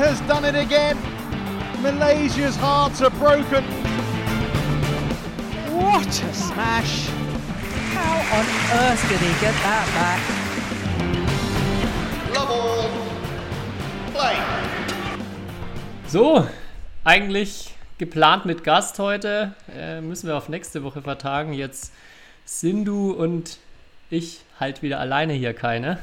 has done it again. Malaysia's hearts are broken. What a smash! How on earth did he get that back? Love all. Play. So, eigentlich geplant mit Gast heute. Äh, müssen wir auf nächste Woche vertagen. Jetzt sind du und ich halt wieder alleine hier keine.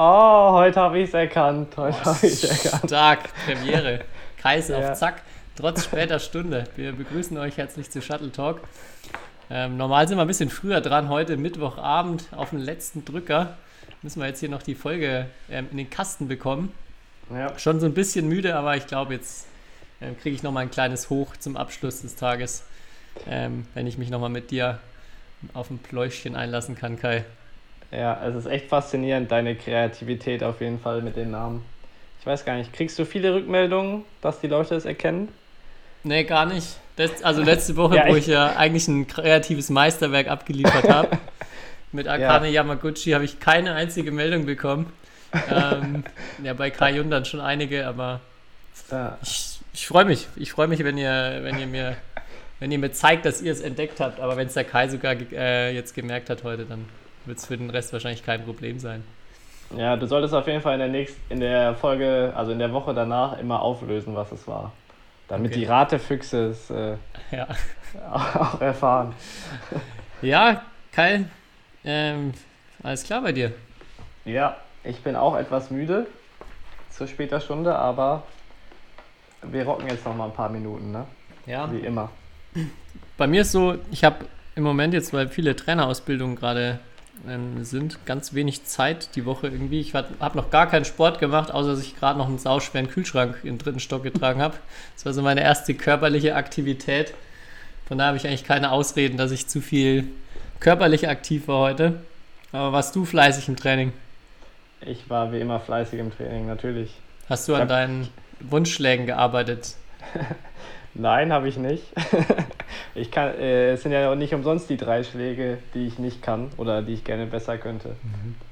Oh, heute habe ich es erkannt. Heute habe ich es erkannt. Stark, Premiere. Kreis Ja. auf Zack. Trotz später Stunde. Wir begrüßen euch herzlich zu Shuttle Talk. Ähm, normal sind wir ein bisschen früher dran. Heute Mittwochabend auf den letzten Drücker. Müssen wir jetzt hier noch die Folge ähm, in den Kasten bekommen. Ja. Schon so ein bisschen müde, aber ich glaube, jetzt ähm, kriege ich nochmal ein kleines Hoch zum Abschluss des Tages, ähm, wenn ich mich nochmal mit dir auf ein Pläuschchen einlassen kann, Kai. Ja, es ist echt faszinierend, deine Kreativität auf jeden Fall mit den Namen. Ich weiß gar nicht, kriegst du viele Rückmeldungen, dass die Leute es erkennen? Nee, gar nicht. Das, also letzte Woche, Ja, wo ich ja eigentlich ein kreatives Meisterwerk abgeliefert habe. Mit Akane Yamaguchi habe ich keine einzige Meldung bekommen. ähm, ja, bei Kai Yun dann schon einige, aber Ja. ich, ich freue mich. Ich freue mich, wenn ihr, wenn ihr mir, wenn ihr mir zeigt, dass ihr es entdeckt habt. Aber wenn es der Kai sogar äh, jetzt gemerkt hat heute, dann wird es für den Rest wahrscheinlich kein Problem sein. ja, du solltest auf jeden Fall in der nächsten, in der Folge, also in der Woche danach immer auflösen, was es war. Damit Okay. die Ratefüchse es äh, Ja, auch erfahren. ja Kai, ähm, alles klar bei dir. Ja, ich bin auch etwas müde zu später Stunde, aber wir rocken jetzt noch mal ein paar Minuten, ne? Ja. Wie immer. Bei mir ist so, ich habe im Moment jetzt, weil viele Trainerausbildungen gerade ähm, sind, ganz wenig Zeit die Woche irgendwie. Ich habe noch gar keinen Sport gemacht, außer dass ich gerade noch einen sauschweren Kühlschrank im dritten Stock getragen habe. Das war so meine erste körperliche Aktivität. Von daher habe ich eigentlich keine Ausreden, dass ich zu viel körperlich aktiv war heute. Aber warst du fleißig im Training? Ich war wie immer fleißig im Training, natürlich. Hast du an deinen Wunschschlägen gearbeitet? Nein, habe ich nicht. ich kann, äh, es sind ja auch nicht umsonst die drei Schläge, die ich nicht kann oder die ich gerne besser könnte.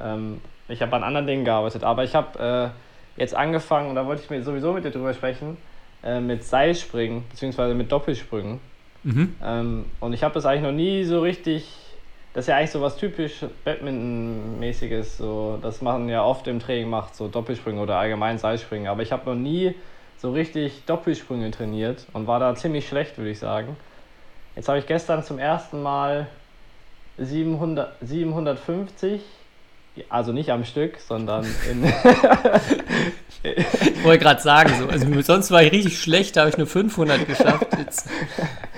Ähm, ich habe an anderen Dingen gearbeitet, aber ich habe äh, jetzt angefangen, und da wollte ich mir sowieso mit dir drüber sprechen, äh, mit Seilspringen, beziehungsweise mit Doppelsprüngen. Mhm. Ähm, und ich habe das eigentlich noch nie so richtig. Das ist ja eigentlich so was typisch Badminton-mäßiges. So, das machen ja oft im Training macht, so Doppelsprünge oder allgemein Seilspringen. Aber ich habe noch nie so richtig Doppelsprünge trainiert und war da ziemlich schlecht, würde ich sagen. Jetzt habe ich gestern zum ersten Mal 700, 750, also nicht am Stück, sondern in. Ich wollte gerade sagen, so, also sonst war ich richtig schlecht, da habe ich nur 500 geschafft. Jetzt,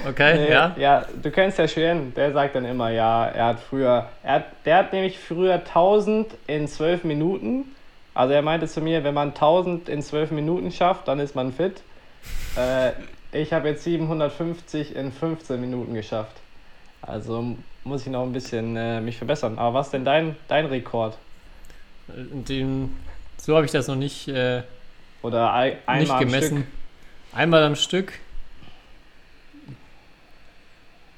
okay, Nee, ja. ja, du kennst ja Schwen, der sagt dann immer, ja, er hat früher, er hat, der hat nämlich früher 1000 in 12 Minuten. Also er meinte zu mir, wenn man 1000 in 12 Minuten schafft, dann ist man fit. Äh, ich habe jetzt 750 in 15 Minuten geschafft. Also muss ich noch ein bisschen äh, mich verbessern. Aber was ist denn dein, dein Rekord? Und Den, so habe ich das noch nicht, äh, Oder ei- einmal nicht am gemessen. Stück? Einmal am Stück.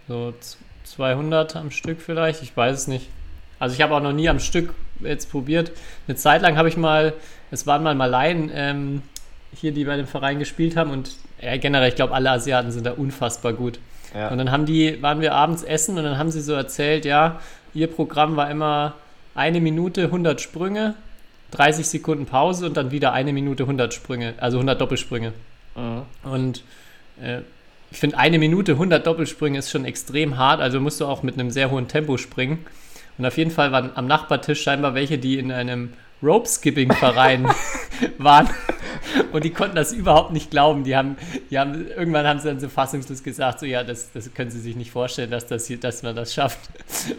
So z- 200 am Stück vielleicht, ich weiß es nicht. Also ich habe auch noch nie am Stück jetzt probiert. Eine Zeit lang habe ich mal, es waren mal Malaien ähm, hier, die bei dem Verein gespielt haben und ja, generell, ich glaube, alle Asiaten sind da unfassbar gut. Ja. Und dann haben die, waren wir abends essen und dann haben sie so erzählt, ja, ihr Programm war immer eine Minute 100 Sprünge, 30 Sekunden Pause und dann wieder eine Minute 100 Sprünge, also 100 Doppelsprünge. Mhm. Und äh, ich finde, eine Minute 100 Doppelsprünge ist schon extrem hart, also musst du auch mit einem sehr hohen Tempo springen. Und auf jeden Fall waren am Nachbartisch scheinbar welche, die in einem Rope-Skipping-Verein waren. Und die konnten das überhaupt nicht glauben. Die haben, die haben, irgendwann haben sie dann so fassungslos gesagt, so ja, das, das können sie sich nicht vorstellen, dass, das hier, dass man das schafft.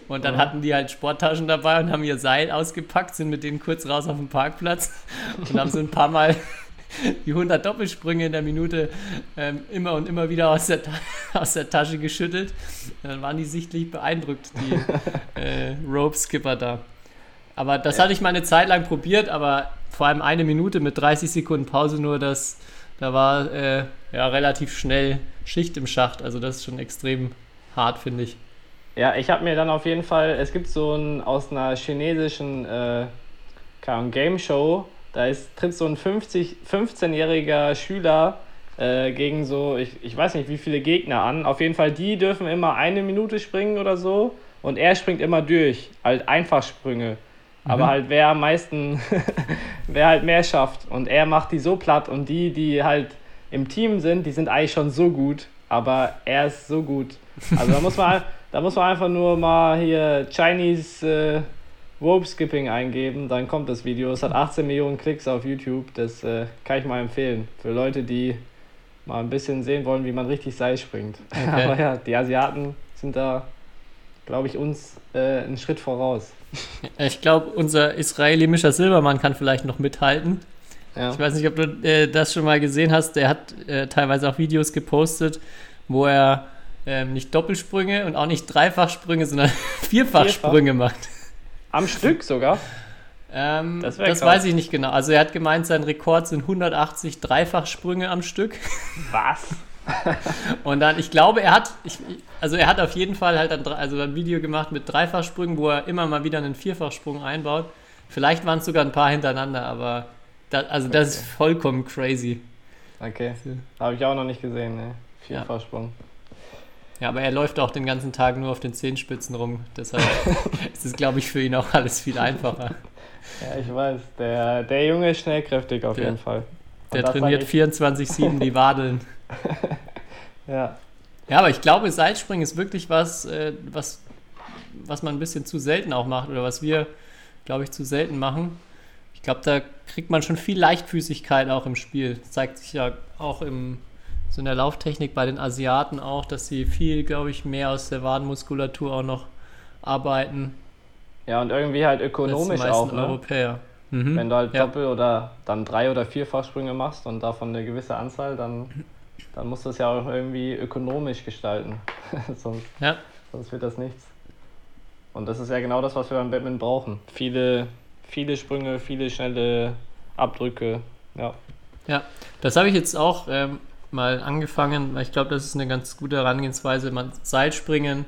Und dann Mhm. hatten die halt Sporttaschen dabei und haben ihr Seil ausgepackt, sind mit denen kurz raus auf den Parkplatz und haben so ein paar Mal die 100 Doppelsprünge in der Minute ähm, immer und immer wieder aus der, aus der Tasche geschüttelt. Dann waren die sichtlich beeindruckt, die äh, Rope-Skipper da. Aber das hatte ich mal eine Zeit lang probiert, aber vor allem eine Minute mit 30 Sekunden Pause nur, das, da war äh, ja relativ schnell Schicht im Schacht. Also das ist schon extrem hart, finde ich. Ja, ich habe mir dann auf jeden Fall, es gibt so ein aus einer chinesischen äh, Game Show, da ist, tritt so ein 50, 15-jähriger Schüler äh, gegen so, ich, ich weiß nicht wie viele Gegner an. Auf jeden Fall, die dürfen immer eine Minute springen oder so. Und er springt immer durch. Halt Einfachsprünge. Aber halt wer am meisten, wer halt mehr schafft. Und er macht die so platt und die, die halt im Team sind, die sind eigentlich schon so gut. Aber er ist so gut. Also da muss man, da muss man einfach nur mal hier Chinese äh, Rope Skipping eingeben, dann kommt das Video. Es hat 18 Millionen Klicks auf YouTube. Das äh, kann ich mal empfehlen. Für Leute, die mal ein bisschen sehen wollen, wie man richtig Seil springt. Okay. Aber ja, die Asiaten sind da, glaube ich, uns äh, einen Schritt voraus. Ich glaube, unser israelischer Silbermann kann vielleicht noch mithalten. Ja. Ich weiß nicht, ob du äh, das schon mal gesehen hast. Der hat äh, teilweise auch Videos gepostet, wo er ähm, nicht Doppelsprünge und auch nicht Dreifachsprünge, sondern Vierfachsprünge macht. Am Stück sogar. Ähm, Das das weiß ich nicht genau. Also er hat gemeint, sein Rekord sind 180 Dreifachsprünge am Stück. Was? Und dann, ich glaube, er hat, ich, also er hat auf jeden Fall halt ein, also ein Video gemacht mit Dreifachsprüngen, wo er immer mal wieder einen Vierfachsprung einbaut. Vielleicht waren es sogar ein paar hintereinander, aber da, also das ist vollkommen crazy. Okay. Habe ich auch noch nicht gesehen, ne? Vierfachsprung. Ja, aber er läuft auch den ganzen Tag nur auf den Zehenspitzen rum. Deshalb ist es, glaube ich, für ihn auch alles viel einfacher. Ja, ich weiß. Der, der Junge ist schnellkräftig auf Der- jeden Fall. Und Der trainiert ich- 24-7 die Wadeln. Ja. Ja, aber ich glaube, Seilspringen ist wirklich was, äh, was, was man ein bisschen zu selten auch macht oder was wir, glaube ich, zu selten machen. Ich glaube, da kriegt man schon viel Leichtfüßigkeit auch im Spiel. Das zeigt sich ja auch im, so in der Lauftechnik bei den Asiaten auch, dass sie viel, glaube ich, mehr aus der Wadenmuskulatur auch noch arbeiten Ja, und irgendwie halt ökonomisch auch, ne? Europäer. Mhm. Wenn du halt ja. Doppel- oder dann drei- oder vierfachsprünge machst und davon eine gewisse Anzahl, dann, dann musst du es ja auch irgendwie ökonomisch gestalten. sonst, Ja, sonst wird das nichts. Und das ist ja genau das, was wir beim Badminton brauchen. Viele, viele Sprünge, viele schnelle Abdrücke. Ja. Ja, das habe ich jetzt auch ähm, mal angefangen, weil ich glaube, das ist eine ganz gute Herangehensweise, man Seilspringen,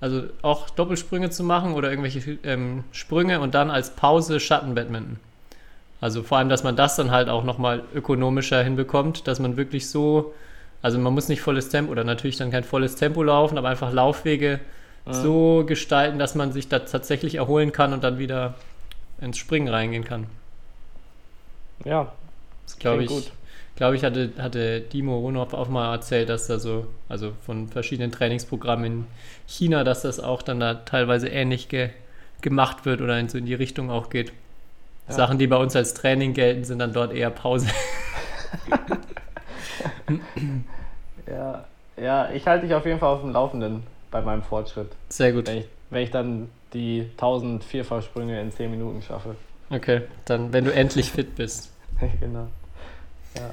also auch Doppelsprünge zu machen oder irgendwelche ähm, Sprünge und dann als Pause Schattenbadminton. Also vor allem, dass man das dann halt auch nochmal ökonomischer hinbekommt, dass man wirklich so, also man muss nicht volles Tempo oder natürlich dann kein volles Tempo laufen, aber einfach Laufwege so gestalten, dass man sich da tatsächlich erholen kann und dann wieder ins Springen reingehen kann. Ja, Das glaube ich, gut. Glaube ich, hatte, hatte Dimo Ronov auch mal erzählt, dass da so, also von verschiedenen Trainingsprogrammen in China, dass das auch dann da teilweise ähnlich ge, gemacht wird oder in, so in die Richtung auch geht. Ja. Sachen, die bei uns als Training gelten, sind dann dort eher Pause. ja, ja, ich halte dich auf jeden Fall auf dem Laufenden bei meinem Fortschritt. Sehr gut. Wenn ich, wenn ich dann die 1000 Vierfachsprünge in 10 Minuten schaffe. Okay, dann, wenn du endlich fit bist. genau. Ja.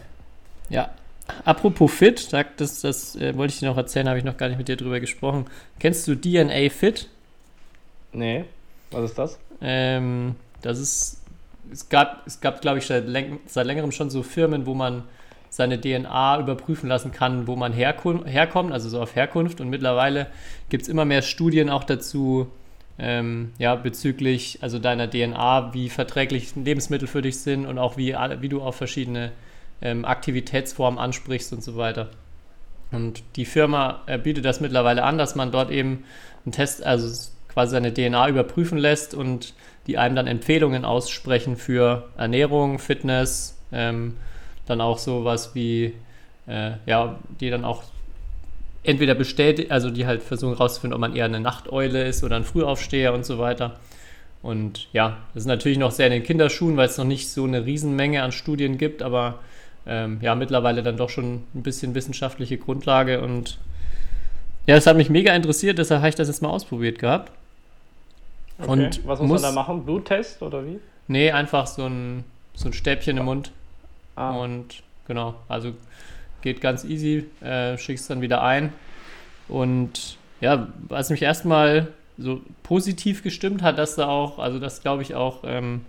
Apropos fit, das, das äh, wollte ich dir noch erzählen, habe ich noch gar nicht mit dir drüber gesprochen. Kennst du DNA Fit? Nee, was ist das? Ähm, das ist, es gab, es gab glaube ich, seit, läng seit längerem schon so Firmen, wo man seine DNA überprüfen lassen kann, wo man herkommt, also so auf Herkunft. Und mittlerweile gibt es immer mehr Studien auch dazu, ähm, ja, bezüglich also deiner DNA, wie verträglich Lebensmittel für dich sind und auch wie, wie du auf verschiedene ähm, Aktivitätsformen ansprichst und so weiter. Und die Firma äh, bietet das mittlerweile an, dass man dort eben einen Test, also quasi seine DNA überprüfen lässt und die einem dann Empfehlungen aussprechen für Ernährung, Fitness, ähm, dann auch sowas wie, äh, ja, die dann auch entweder bestätigt, also die halt versuchen rauszufinden, ob man eher eine Nachteule ist oder ein Frühaufsteher und so weiter. Und ja, das ist natürlich noch sehr in den Kinderschuhen, weil es noch nicht so eine Riesenmenge an Studien gibt, aber ähm, ja, mittlerweile dann doch schon ein bisschen wissenschaftliche Grundlage und ja, das hat mich mega interessiert, deshalb habe ich das jetzt mal ausprobiert gehabt. Okay. Und was muss, muss- man da machen? Bluttest oder wie? Nee, einfach so ein, so ein Stäbchen im Mund Ah, und genau, also geht ganz easy, äh, schickst dann wieder ein. Und ja, was mich erstmal so positiv gestimmt hat, dass da auch, also das glaube ich auch, ähm,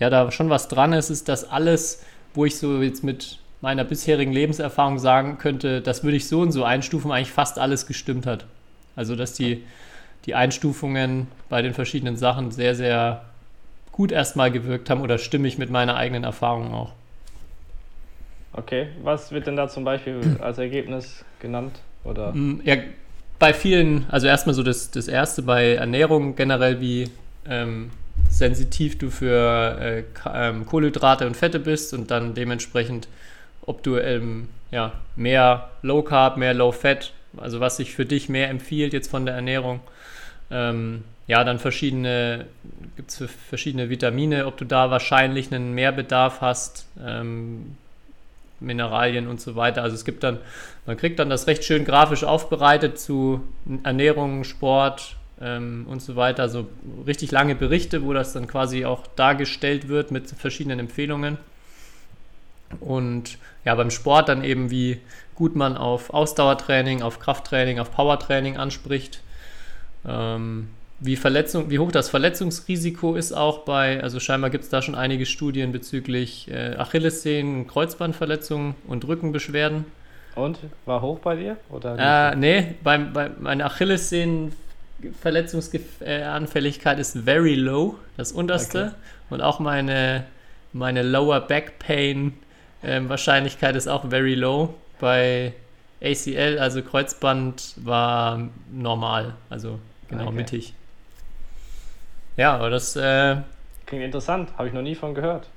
ja, da schon was dran ist, ist, dass alles, wo ich so jetzt mit meiner bisherigen Lebenserfahrung sagen könnte, das würde ich so und so einstufen, eigentlich fast alles gestimmt hat. Also, dass die, die Einstufungen bei den verschiedenen Sachen sehr, sehr gut erstmal gewirkt haben oder stimmig mit meiner eigenen Erfahrung auch. Okay, was wird denn da zum Beispiel als Ergebnis genannt? Oder? Mm, ja, bei vielen, also erstmal so das, das erste bei Ernährung generell, wie ähm, sensitiv du für äh, ähm, Kohlenhydrate und Fette bist und dann dementsprechend, ob du ähm, ja, mehr Low Carb, mehr Low Fat, also was sich für dich mehr empfiehlt jetzt von der Ernährung. Ähm, ja, dann verschiedene, gibt es verschiedene Vitamine, ob du da wahrscheinlich einen Mehrbedarf hast, ähm, Mineralien und so weiter. Also es gibt dann, man kriegt dann das recht schön grafisch aufbereitet zu Ernährung, Sport ähm, und so weiter. So richtig lange Berichte, wo das dann quasi auch dargestellt wird mit verschiedenen Empfehlungen. Und ja, beim Sport dann eben, wie gut man auf Ausdauertraining, auf Krafttraining, auf Powertraining anspricht. Ähm, wie, Verletzung, wie hoch das Verletzungsrisiko ist auch bei, also scheinbar gibt es da schon einige Studien bezüglich äh, Achillessehnen, Kreuzbandverletzungen und Rückenbeschwerden. Und war hoch bei dir? Oder äh, nee, bei, bei meiner Achillessehnenverletzungsanfälligkeit ist very low, das unterste. Okay. Und auch meine, meine Lower Back Pain äh, Wahrscheinlichkeit ist auch very low. Bei ACL, also Kreuzband, war normal, also genau okay. mittig. Ja, aber das. Äh, Klingt interessant, habe ich noch nie von gehört.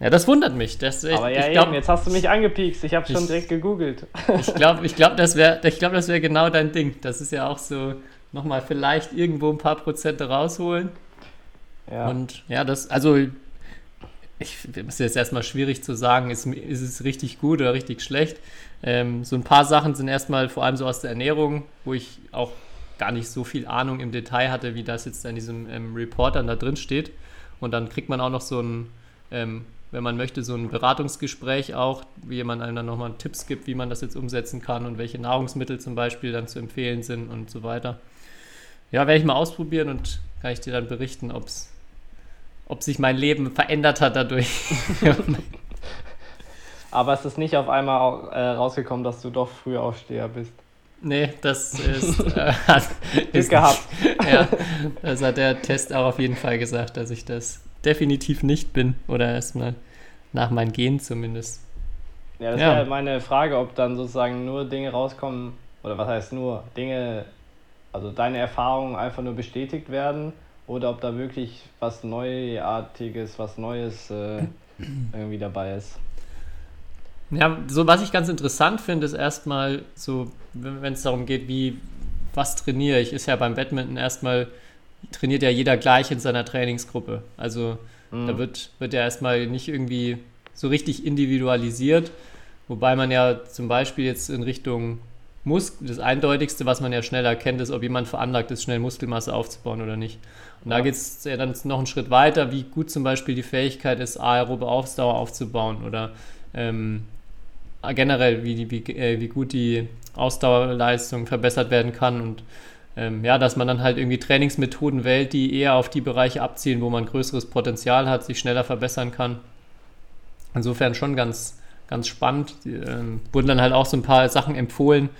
Ja, das wundert mich. Das, aber ja, glaub, eben, jetzt hast du mich angepiekst. Ich habe schon direkt gegoogelt. ich glaube, ich glaub, das wäre glaub, wär genau dein Ding. Das ist ja auch so, nochmal vielleicht irgendwo ein paar Prozente rausholen. Ja. Und ja, das, also, ich ist jetzt erstmal schwierig zu sagen, ist, ist es richtig gut oder richtig schlecht. Ähm, so ein paar Sachen sind erstmal vor allem so aus der Ernährung, wo ich auch gar nicht so viel Ahnung im Detail hatte, wie das jetzt in diesem ähm, Report dann da drin steht. Und dann kriegt man auch noch so ein, ähm, wenn man möchte, so ein Beratungsgespräch auch, wie jemand einem dann nochmal Tipps gibt, wie man das jetzt umsetzen kann und welche Nahrungsmittel zum Beispiel dann zu empfehlen sind und so weiter. Ja, werde ich mal ausprobieren und kann ich dir dann berichten, ob's, ob sich mein Leben verändert hat dadurch. Aber es ist nicht auf einmal äh, rausgekommen, dass du doch früher Aufsteher bist. Nee, das ist. Äh, hat, ist gehabt. ja, das hat der Test auch auf jeden Fall gesagt, dass ich das definitiv nicht bin. Oder erstmal nach meinem Gen zumindest. Ja, das ja. wäre meine Frage, ob dann sozusagen nur Dinge rauskommen, oder was heißt nur, Dinge, also deine Erfahrungen einfach nur bestätigt werden, oder ob da wirklich was Neuartiges, was Neues äh, irgendwie dabei ist. Ja, so was ich ganz interessant finde, ist erstmal so, wenn es darum geht, wie, was trainiere ich, ist ja beim Badminton erstmal, trainiert ja jeder gleich in seiner Trainingsgruppe. Also mhm. da wird, wird ja erstmal nicht irgendwie so richtig individualisiert, wobei man ja zum Beispiel jetzt in Richtung Muskel, das Eindeutigste, was man ja schnell erkennt, ist, ob jemand veranlagt ist, schnell Muskelmasse aufzubauen oder nicht. Und ja. da geht es ja dann noch einen Schritt weiter, wie gut zum Beispiel die Fähigkeit ist, aerobe Ausdauer aufzubauen oder ähm, generell, wie, wie, äh, wie gut die Ausdauerleistung verbessert werden kann und ähm, ja, dass man dann halt irgendwie Trainingsmethoden wählt, die eher auf die Bereiche abzielen, wo man größeres Potenzial hat, sich schneller verbessern kann. Insofern schon ganz, ganz spannend. Die, ähm, wurden dann halt auch so ein paar Sachen empfohlen,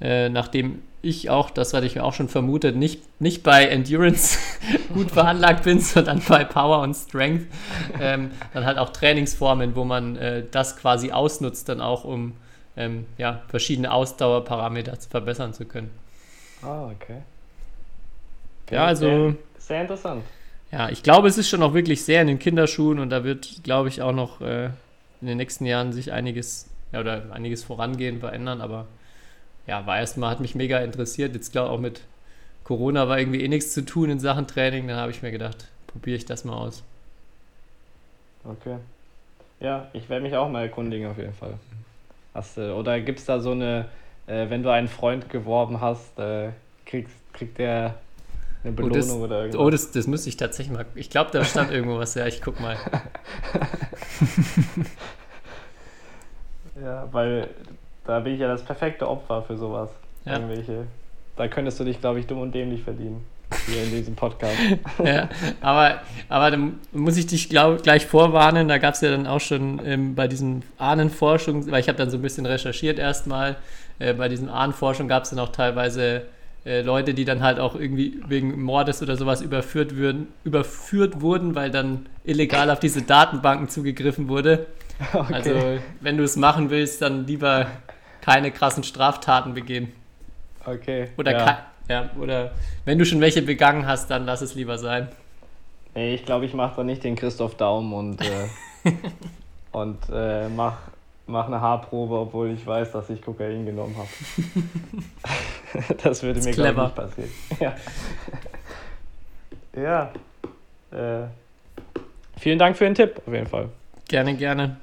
äh, nachdem ich auch, das hatte ich mir auch schon vermutet, nicht, nicht bei Endurance gut veranlagt bin, sondern bei Power und Strength. Ähm, dann halt auch Trainingsformen, wo man äh, das quasi ausnutzt, dann auch um ähm, ja, verschiedene Ausdauerparameter verbessern zu können. Ah, okay. okay ja, also. Sehr, sehr, interessant. Ja, ich glaube, es ist schon auch wirklich sehr in den Kinderschuhen und da wird, glaube ich, auch noch äh, in den nächsten Jahren sich einiges ja, oder einiges vorangehen, verändern, aber ja, war erstmal, hat mich mega interessiert. Jetzt glaube ich auch mit Corona war irgendwie eh nichts zu tun in Sachen Training. Dann habe ich mir gedacht, probiere ich das mal aus. Okay. Ja, ich werde mich auch mal erkundigen auf jeden Fall. Hast, äh, oder gibt es da so eine, äh, wenn du einen Freund geworben hast, äh, kriegst, kriegt der eine Belohnung oh, das, oder irgendwas? Oh, das, das müsste ich tatsächlich mal. Ich glaube, da stand irgendwo was. Ja, ich guck mal. ja, weil da bin ich ja das perfekte Opfer für sowas. Ja. Irgendwelche. Da könntest du dich, glaube ich, dumm und dämlich verdienen. Hier in diesem Podcast. ja, aber, aber dann muss ich dich glaub, gleich vorwarnen. Da gab es ja dann auch schon ähm, bei diesen Ahnenforschung, weil ich habe dann so ein bisschen recherchiert erstmal. Äh, bei diesen Ahnenforschung gab es dann auch teilweise äh, Leute, die dann halt auch irgendwie wegen Mordes oder sowas überführt, würden, überführt wurden, weil dann illegal auf diese Datenbanken zugegriffen wurde. Okay. Also, wenn du es machen willst, dann lieber keine krassen Straftaten begehen. Okay. Oder, ja. ja. oder wenn du schon welche begangen hast, dann lass es lieber sein. Nee, ich glaube, ich mache da nicht den Christoph Daum und, äh, und äh, mach, mach eine Haarprobe, obwohl ich weiß, dass ich Kokain genommen habe. das würde ist mir, clever. nicht passieren. Ja. ja. Äh, vielen Dank für den Tipp, auf jeden Fall. Gerne, gerne.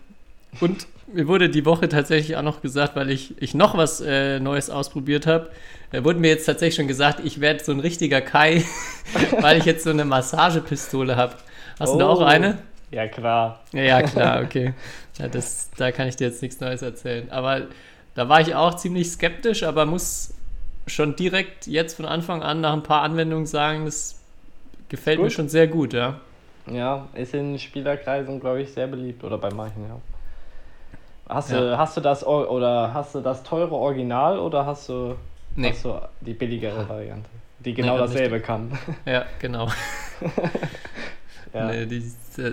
Und mir wurde die Woche tatsächlich auch noch gesagt, weil ich, ich noch was äh, Neues ausprobiert habe, äh, wurde mir jetzt tatsächlich schon gesagt, ich werde so ein richtiger Kai, weil ich jetzt so eine Massagepistole habe. Hast du da auch Oh. eine? Ja, klar. Ja, klar, okay. Ja, das, da kann ich dir jetzt nichts Neues erzählen. Aber da war ich auch ziemlich skeptisch, aber muss schon direkt jetzt von Anfang an nach ein paar Anwendungen sagen, das gefällt mir schon sehr gut, ja. Ja, ist in Spielerkreisen, glaube ich, sehr beliebt oder bei manchen, ja. Hast, Ja. Du, hast du das oder hast du das teure Original oder hast du, Nee. hast du die billigere Variante, die genau nicht dasselbe kann? Ja, genau. ja. Nee, die,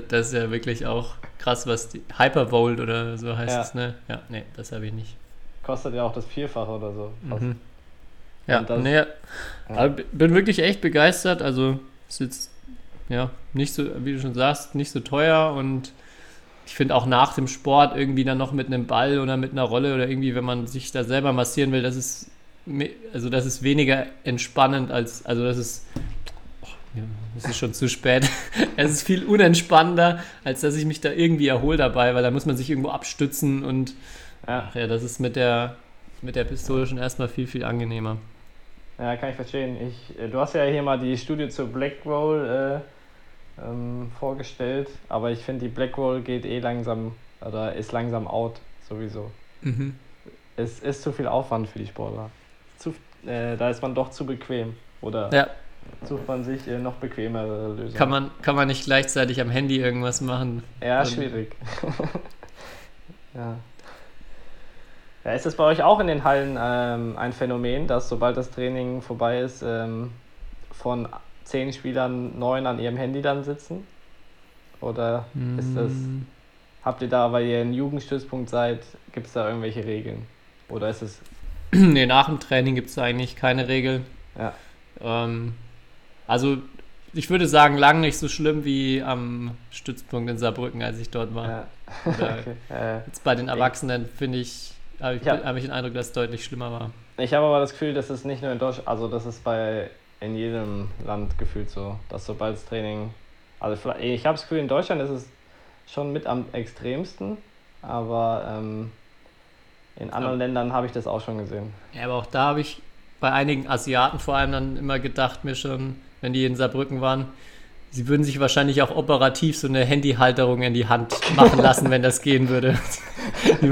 das ist ja wirklich auch krass, was die Hypervolt oder so heißt Ja. es, ne? Ja, nee, das habe ich nicht. Kostet ja auch das Vierfache oder so. Mhm. Ja, das- nee, b- bin wirklich echt begeistert. Also ist jetzt ja nicht so, wie du schon sagst, nicht so teuer und ich finde auch nach dem Sport irgendwie dann noch mit einem Ball oder mit einer Rolle oder irgendwie, wenn man sich da selber massieren will, das ist also das ist weniger entspannend als also das ist ja, es ist schon zu spät. es ist viel unentspannender, als dass ich mich da irgendwie erhole dabei, weil da muss man sich irgendwo abstützen und Ja. ach ja, das ist mit der mit der Pistole schon erstmal viel viel angenehmer. ja, kann ich verstehen. Ich, äh, du hast ja hier mal die Studie zur Black Roll äh, ähm, vorgestellt, aber ich finde, die Black Roll geht eh langsam oder ist langsam out, sowieso. Mhm. Es ist zu viel Aufwand für die Sportler. Zu, äh, da ist man doch zu bequem. Oder Ja, sucht man sich äh, noch bequemere Lösungen? kann man, kann man nicht gleichzeitig am Handy irgendwas machen. Ja, schwierig. ja. Ja, ist es bei euch auch in den Hallen ähm, ein Phänomen, dass sobald das Training vorbei ist, ähm, von zehn Spielern neun an ihrem Handy dann sitzen? Oder ist das, Mm, habt ihr da, weil ihr ein Jugendstützpunkt seid, gibt es da irgendwelche Regeln? Oder ist es, nee, nach dem Training gibt es eigentlich keine Regeln. ja, Ähm, also, ich würde sagen, lang nicht so schlimm wie am Stützpunkt in Saarbrücken, als ich dort war. ja. Okay. jetzt bei den Erwachsenen finde ich, habe ich, Ja. hab ich den Eindruck, dass es deutlich schlimmer war. Ich habe aber das Gefühl, dass es nicht nur in Deutschland, also das ist bei in jedem Land gefühlt so, dass sobald das Training, also ich habe das Gefühl, in Deutschland ist es schon mit am extremsten, aber ähm, in anderen Ja. Ländern habe ich das auch schon gesehen. Ja, aber auch da habe ich bei einigen Asiaten vor allem dann immer gedacht, mir schon, wenn die in Saarbrücken waren, sie würden sich wahrscheinlich auch operativ so eine Handyhalterung in die Hand machen lassen, wenn das gehen würde.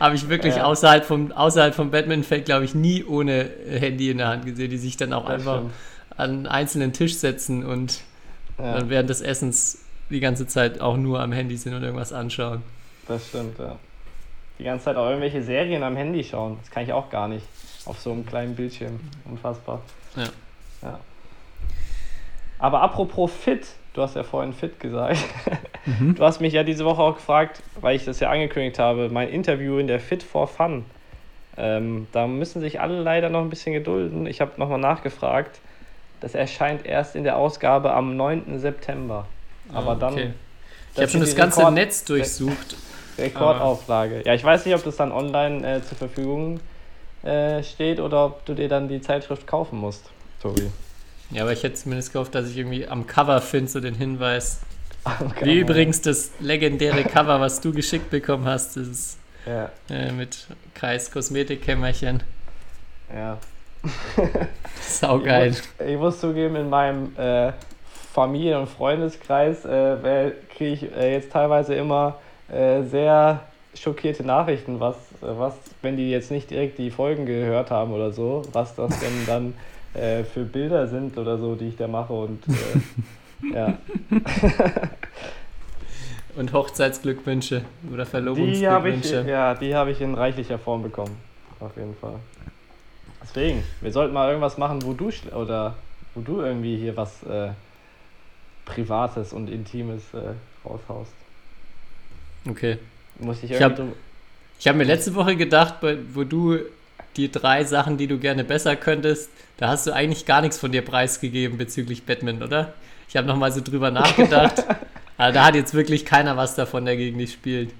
habe ich wirklich Ja. außerhalb vom, außerhalb vom Badmintonfeld, glaube ich, nie ohne Handy in der Hand gesehen, die sich dann auch Das einfach stimmt. an einen einzelnen Tisch setzen und Ja, dann während des Essens die ganze Zeit auch nur am Handy sind und irgendwas anschauen. das stimmt, ja. Die ganze Zeit auch irgendwelche Serien am Handy schauen, das kann ich auch gar nicht. Auf so einem kleinen Bildschirm. Unfassbar. Ja. Ja. Aber apropos fit, du hast ja vorhin fit gesagt. Du hast mich ja diese Woche auch gefragt, weil ich das ja angekündigt habe, mein Interview in der Fit for Fun. Ähm, da müssen sich alle leider noch ein bisschen gedulden. Ich habe nochmal nachgefragt. Das erscheint erst in der Ausgabe am 9. September. Aber dann Ah, Okay. Ich das habe schon das ganze Rekord- Netz durchsucht. Rekordauflage. Ja, ich weiß nicht, ob das dann online äh, zur Verfügung äh, steht oder ob du dir dann die Zeitschrift kaufen musst, Tobi. Ja, aber ich hätte zumindest gehofft, dass ich irgendwie am Cover finde, so den Hinweis. Okay. Wie übrigens das legendäre Cover, was du geschickt bekommen hast, das ist Ja, äh, mit Kreis Kosmetikkämmerchen. ja. Saugeil. Ich muss, ich muss zugeben, in meinem äh, Familien- und Freundeskreis äh, kriege ich äh, jetzt teilweise immer äh, sehr schockierte Nachrichten, was, was, wenn die jetzt nicht direkt die Folgen gehört haben oder so, was das denn dann äh, für Bilder sind oder so, die ich da mache und äh, ja. Und Hochzeitsglückwünsche oder ich, Verlobungsglückwünsche. ja, die habe ich in reichlicher Form bekommen. Auf jeden Fall. Deswegen, wir sollten mal irgendwas machen, wo du oder wo du irgendwie hier was äh, Privates und Intimes äh, raushaust. Okay. Muss ich irgendwie hab- Ich habe mir letzte Woche gedacht, wo du die drei Sachen, die du gerne besser könntest, da hast du eigentlich gar nichts von dir preisgegeben bezüglich Batman, oder? Ich habe nochmal so drüber nachgedacht. Aber da hat jetzt wirklich keiner was davon, der gegen dich spielt.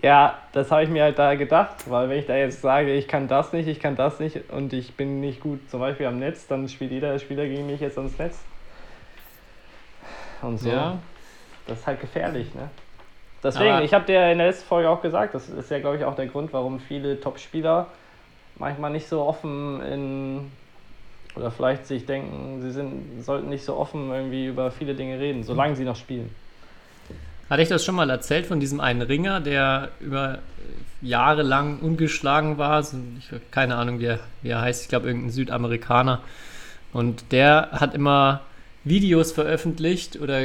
Ja, das habe ich mir halt da gedacht, weil wenn ich da jetzt sage, ich kann das nicht, ich kann das nicht und ich bin nicht gut zum Beispiel am Netz, dann spielt jeder Spieler gegen mich jetzt ans Netz. Und so. Ja. Das ist halt gefährlich, ne? Deswegen, Aber- ich habe dir in der letzten Folge auch gesagt, das ist ja, glaube ich, auch der Grund, warum viele Top-Spieler manchmal nicht so offen in oder vielleicht sich denken, sie sind, sollten nicht so offen irgendwie über viele Dinge reden, solange sie noch spielen. Hatte ich das schon mal erzählt von diesem einen Ringer, der über Jahre lang ungeschlagen war? So, Ich keine Ahnung, wie er, wie er heißt. Ich glaube, irgendein Südamerikaner. Und der hat immer Videos veröffentlicht oder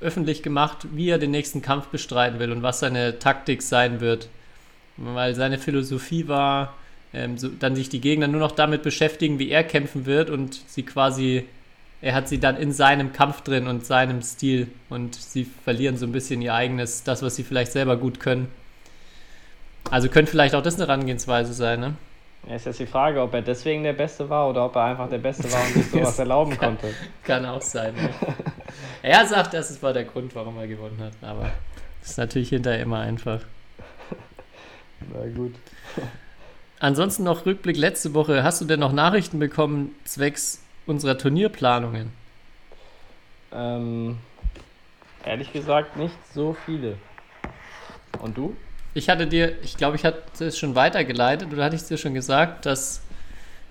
öffentlich gemacht, wie er den nächsten Kampf bestreiten will und was seine Taktik sein wird. Weil seine Philosophie war, ähm, so, dann sich die Gegner nur noch damit beschäftigen, wie er kämpfen wird und sie quasi er hat sie dann in seinem Kampf drin und seinem Stil und sie verlieren so ein bisschen ihr eigenes, das, was sie vielleicht selber gut können. Also könnte vielleicht auch das eine Herangehensweise sein, ne? Ja, ist jetzt die Frage, ob er deswegen der Beste war oder ob er einfach der Beste war und sich sowas erlauben konnte. Kann auch sein. Ne? er sagt, das war der Grund, warum er gewonnen hat, aber das ist natürlich hinterher immer einfach. Na gut. Ansonsten noch Rückblick letzte Woche. Hast du denn noch Nachrichten bekommen zwecks unserer Turnierplanungen? Ähm, ehrlich gesagt, nicht so viele. Und du? Ich hatte dir, ich glaube, ich hatte es schon weitergeleitet oder hatte ich es dir schon gesagt, dass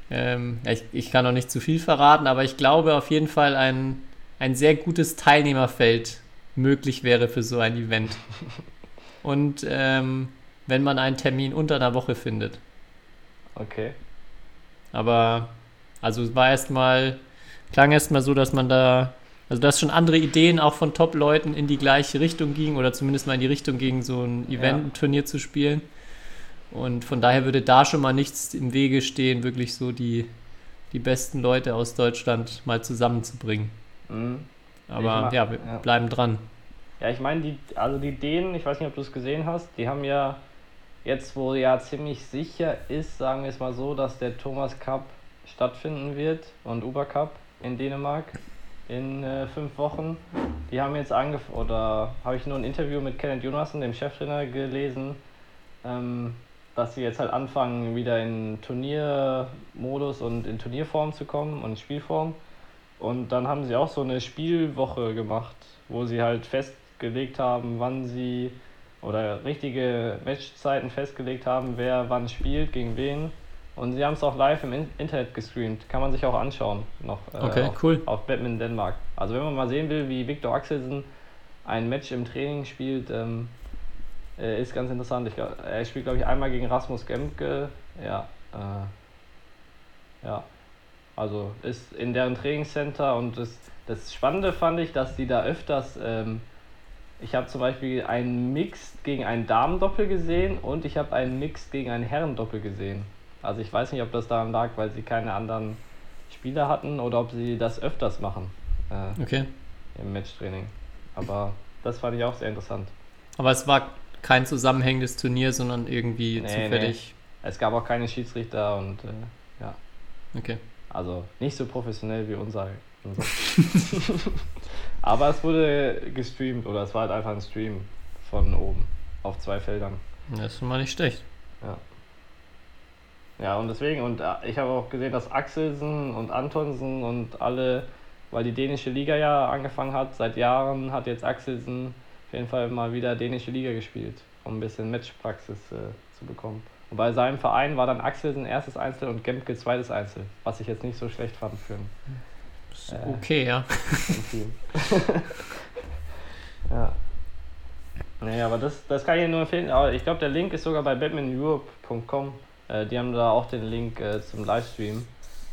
ähm, ich, ich kann noch nicht zu viel verraten, aber ich glaube auf jeden Fall ein, ein sehr gutes Teilnehmerfeld möglich wäre für so ein Event. Und ähm, wenn man einen Termin unter einer Woche findet. Okay. Aber also es war erstmal, klang erstmal so, dass man da, also dass schon andere Ideen auch von Top-Leuten in die gleiche Richtung gingen oder zumindest mal in die Richtung gingen, so ein Event, ein Turnier zu spielen. Und von daher würde da schon mal nichts im Wege stehen, wirklich so die, die besten Leute aus Deutschland mal zusammenzubringen. Mhm. Aber mag- ja, wir ja. bleiben dran. Ja, ich meine, die, also die Dänen, ich weiß nicht, ob du es gesehen hast, die haben ja jetzt, wo ja ziemlich sicher ist, sagen wir es mal so, dass der Thomas Cup stattfinden wird und Uber Cup in Dänemark in äh, fünf Wochen. Die haben jetzt angefangen, oder habe ich nur ein Interview mit Kenneth Jonassen, dem Cheftrainer, gelesen, ähm, dass sie jetzt halt anfangen, wieder in Turniermodus und in Turnierform zu kommen und Spielform. Und dann haben sie auch so eine Spielwoche gemacht, wo sie halt festgelegt haben, wann sie oder richtige Matchzeiten festgelegt haben, wer wann spielt, gegen wen. Und sie haben es auch live im In Internet gestreamt. Kann man sich auch anschauen noch. äh, Okay, auf, cool. Auf Batman Denmark. Also wenn man mal sehen will, wie Viktor Axelsen ein Match im Training spielt, ähm, äh, ist ganz interessant. Ich er spielt, glaube ich, einmal gegen Rasmus Gemke. Ja. Äh, ja. Also ist in deren Trainingscenter und das, das Spannende fand ich, dass die da öfters. Ähm, ich habe zum Beispiel einen Mixed gegen einen Damendoppel gesehen und ich habe einen Mixed gegen einen Herrendoppel gesehen. Also ich weiß nicht, ob das daran lag, weil sie keine anderen Spieler hatten oder ob sie das öfters machen äh, Okay. im Matchtraining. Aber das fand ich auch sehr interessant. Aber es war kein zusammenhängendes Turnier, sondern irgendwie Nee, zufällig. Es gab auch keine Schiedsrichter und äh, ja, Okay. also nicht so professionell wie unser. unser. Aber es wurde gestreamt oder es war halt einfach ein Stream von oben auf zwei Feldern. Das ist mal nicht schlecht. Ja. Ja, und deswegen, und äh, ich habe auch gesehen, dass Axelsen und Antonsen und alle, weil die dänische Liga ja angefangen hat, seit Jahren hat jetzt Axelsen auf jeden Fall mal wieder dänische Liga gespielt, um ein bisschen Matchpraxis äh, zu bekommen. Und bei seinem Verein war dann Axelsen erstes Einzel und Gemke zweites Einzel, was ich jetzt nicht so schlecht fand für ein, Ist Äh. Okay, ja. ja. Nee, aber das, das kann ich nur empfehlen. Aber ich glaube, der Link ist sogar bei batmaneurope.com. Äh, die haben da auch den Link äh, zum Livestream.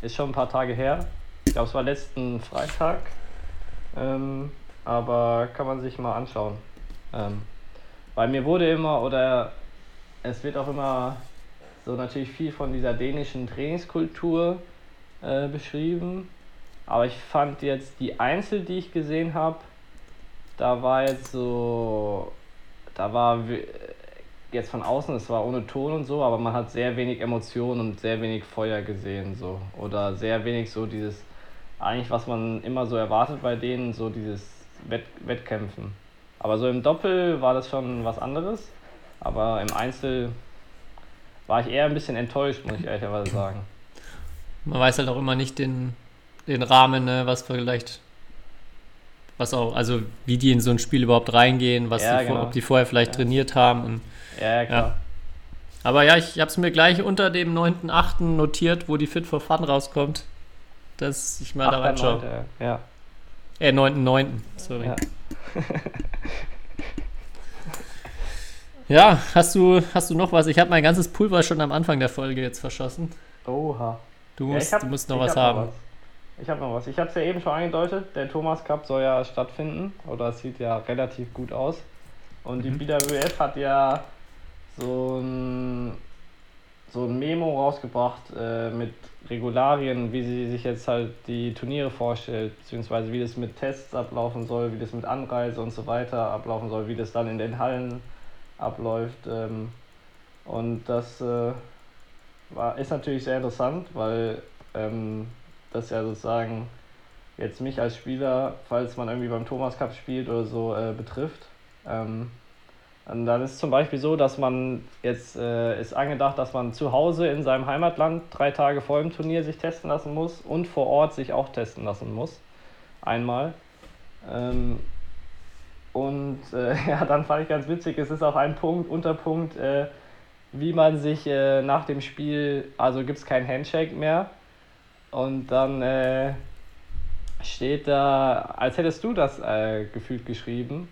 Ist schon ein paar Tage her. Ich glaube, es war letzten Freitag. Ähm, aber kann man sich mal anschauen. Ähm, weil mir wurde immer, oder es wird auch immer so natürlich viel von dieser dänischen Trainingskultur äh, beschrieben. Aber ich fand jetzt die Einzel, die ich gesehen habe, da war jetzt so, da war jetzt von außen, es war ohne Ton und so, aber man hat sehr wenig Emotionen und sehr wenig Feuer gesehen, so. Oder sehr wenig so dieses, eigentlich was man immer so erwartet bei denen, so dieses Wett Wettkämpfen. Aber so im Doppel war das schon was anderes, aber im Einzel war ich eher ein bisschen enttäuscht, muss ich ehrlicherweise sagen. Man weiß halt auch immer nicht den, den Rahmen, ne, was vielleicht, was auch, also wie die in so ein Spiel überhaupt reingehen, was Ja, die, genau. ob die vorher vielleicht Ja. trainiert haben. Und, Ja, ja, klar. aber ja, ich habe es mir gleich unter dem 9.8. notiert, wo die Fit for Fun rauskommt, dass ich mal da Achter, reinschaue. neunter, Ja. Äh, 9.9. Sorry. Ja. Ja, hast du, hast du noch was? Ich habe mein ganzes Pulver schon am Anfang der Folge jetzt verschossen. Oha. Du Ja, musst, ich hab- du musst noch was hab haben. was. Ich habe noch was. Ich hatte es ja eben schon angedeutet, der Thomas Cup soll ja stattfinden. Oder es sieht ja relativ gut aus. Und die Mhm. BWF hat ja so ein, so ein Memo rausgebracht äh, mit Regularien, wie sie sich jetzt halt die Turniere vorstellt, beziehungsweise wie das mit Tests ablaufen soll, wie das mit Anreise und so weiter ablaufen soll, wie das dann in den Hallen abläuft. Ähm, und das äh, war, ist natürlich sehr interessant, weil ähm, das ja sozusagen jetzt mich als Spieler, falls man irgendwie beim Thomas Cup spielt oder so, äh, betrifft. Ähm, und dann ist zum Beispiel so, dass man jetzt äh, ist angedacht, dass man zu Hause in seinem Heimatland drei Tage vor dem Turnier sich testen lassen muss und vor Ort sich auch testen lassen muss. Einmal. Ähm, und äh, ja, dann fand ich ganz witzig, es ist auch ein Punkt, Unterpunkt, äh, wie man sich äh, nach dem Spiel, also gibt es kein Handshake mehr. Und dann äh, steht da, als hättest du das äh, gefühlt geschrieben.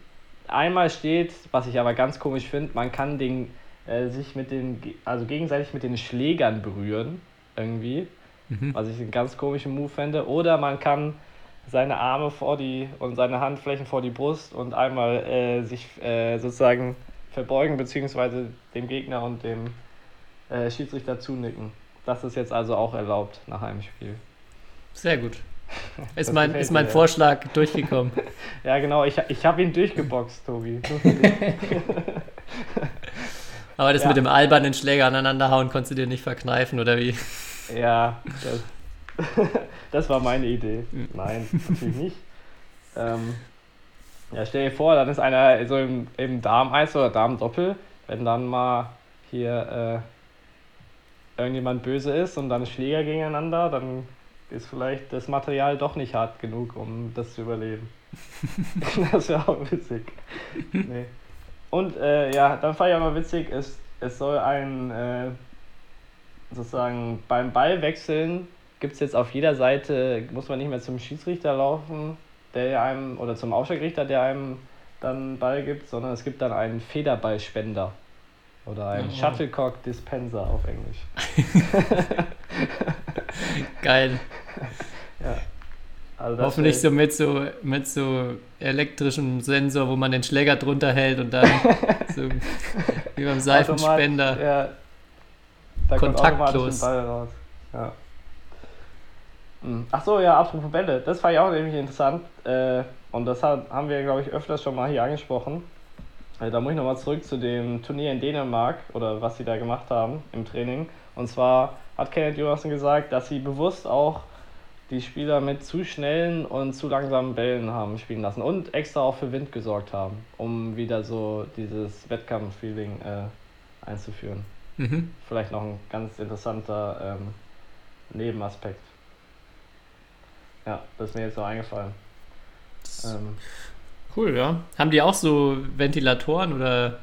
Einmal steht, was ich aber ganz komisch finde, man kann den, äh, sich mit den, also gegenseitig mit den Schlägern berühren, irgendwie. Mhm. Was ich einen ganz komischen Move fände. Oder man kann seine Arme vor die und seine Handflächen vor die Brust und einmal äh, sich äh, sozusagen verbeugen, beziehungsweise dem Gegner und dem äh, Schiedsrichter zunicken. Das ist jetzt also auch erlaubt nach einem Spiel. Sehr gut. Ist Das mein, ist mein mir, ja. Vorschlag durchgekommen. Ja, genau, ich, ich habe ihn durchgeboxt, Tobi. Aber das Ja. mit dem albernen Schläger aneinanderhauen konntest du dir nicht verkneifen, oder wie? Ja, das, das war meine Idee. Nein, natürlich nicht. Ähm, ja, stell dir vor, dann ist einer so im, im Darm-Eis oder Darm-Doppel, wenn dann mal hier äh, irgendjemand böse ist und dann Schläger gegeneinander, dann ist vielleicht das Material doch nicht hart genug, um das zu überleben. das wäre auch witzig. Nee. Und äh, ja, dann fand ich auch noch witzig, es, es soll ein äh, sozusagen beim Ballwechseln gibt es jetzt auf jeder Seite, muss man nicht mehr zum Schiedsrichter laufen, der einem, oder zum Ausschlagrichter, der einem dann Ball gibt, sondern es gibt dann einen Federballspender. Oder einen Oh. Shuttlecock Dispenser auf Englisch. Geil. Ja. Also Hoffentlich so mit so mit so elektrischem Sensor, wo man den Schläger drunter hält und dann so wie beim Seifenspender. Automat- Ja. Da kommt Kontaktlos. ein Ball raus. Ja. Hm. Ach so, ja, apropos Bälle, das war ja auch nämlich interessant. Äh, und das haben wir, glaube ich, öfters schon mal hier angesprochen. Äh, da muss ich nochmal zurück zu dem Turnier in Dänemark oder was sie da gemacht haben im Training. Und zwar hat Kenneth Johansson gesagt, dass sie bewusst auch die Spieler mit zu schnellen und zu langsamen Bällen haben spielen lassen und extra auch für Wind gesorgt haben, um wieder so dieses Wettkampf-Feeling äh, einzuführen. Mhm. Vielleicht noch ein ganz interessanter ähm, Nebenaspekt. Ja, das ist mir jetzt noch eingefallen. Ähm, Cool, ja. Haben die auch so Ventilatoren oder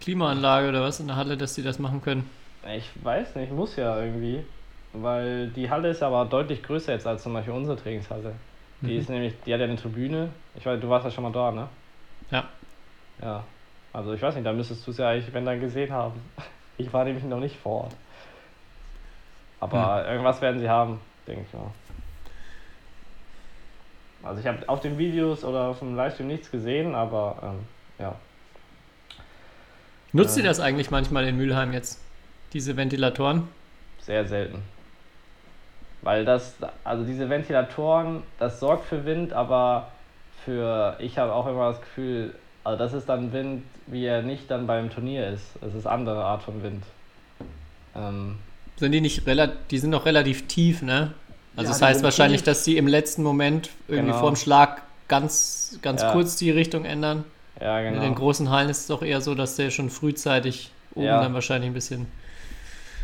Klimaanlage oder was in der Halle, dass die das machen können? ich weiß nicht, muss ja irgendwie. Weil die Halle ist aber deutlich größer jetzt als zum Beispiel unsere Trainingshalle. Die Mhm. ist nämlich, die hat ja eine Tribüne. Ich weiß, du warst ja schon mal da, ne? Ja. Ja. Also ich weiß nicht, da müsstest du es ja eigentlich, wenn dann gesehen haben. Ich war nämlich noch nicht vor Ort. Aber irgendwas werden sie haben, denke ich mal. Also ich habe auf den Videos oder auf dem Livestream nichts gesehen, aber ähm, ja. Nutzt Äh. ihr das eigentlich manchmal in Mülheim jetzt? diese Ventilatoren? Sehr selten. Weil das, also diese Ventilatoren, das sorgt für Wind, aber für, ich habe auch immer das Gefühl, also das ist dann Wind, wie er nicht dann beim Turnier ist. Es ist andere Art von Wind. Ähm, Sind die nicht relativ, die sind noch relativ tief, ne? Also Ja, das heißt wahrscheinlich, dass die im letzten Moment irgendwie Genau. vorm Schlag ganz, ganz Ja. kurz die Richtung ändern. ja, In den genau. großen Hallen ist es doch eher so, dass der schon frühzeitig oben Ja. dann wahrscheinlich ein bisschen.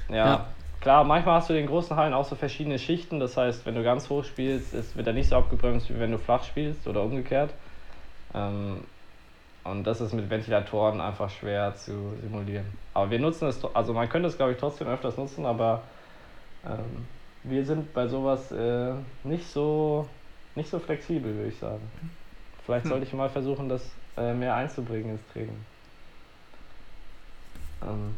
Ja. Ja. Klar, manchmal hast du in den großen Hallen auch so verschiedene Schichten. Das heißt, wenn du ganz hoch spielst, ist, wird er nicht so abgebremst, wie wenn du flach spielst oder umgekehrt. Ähm, und das ist mit Ventilatoren einfach schwer zu simulieren. Aber wir nutzen es, also man könnte es glaube ich trotzdem öfters nutzen, aber ähm, wir sind bei sowas äh, nicht so nicht so flexibel, würde ich sagen. Vielleicht Hm. sollte ich mal versuchen, das äh, mehr einzubringen ins Training. Ähm,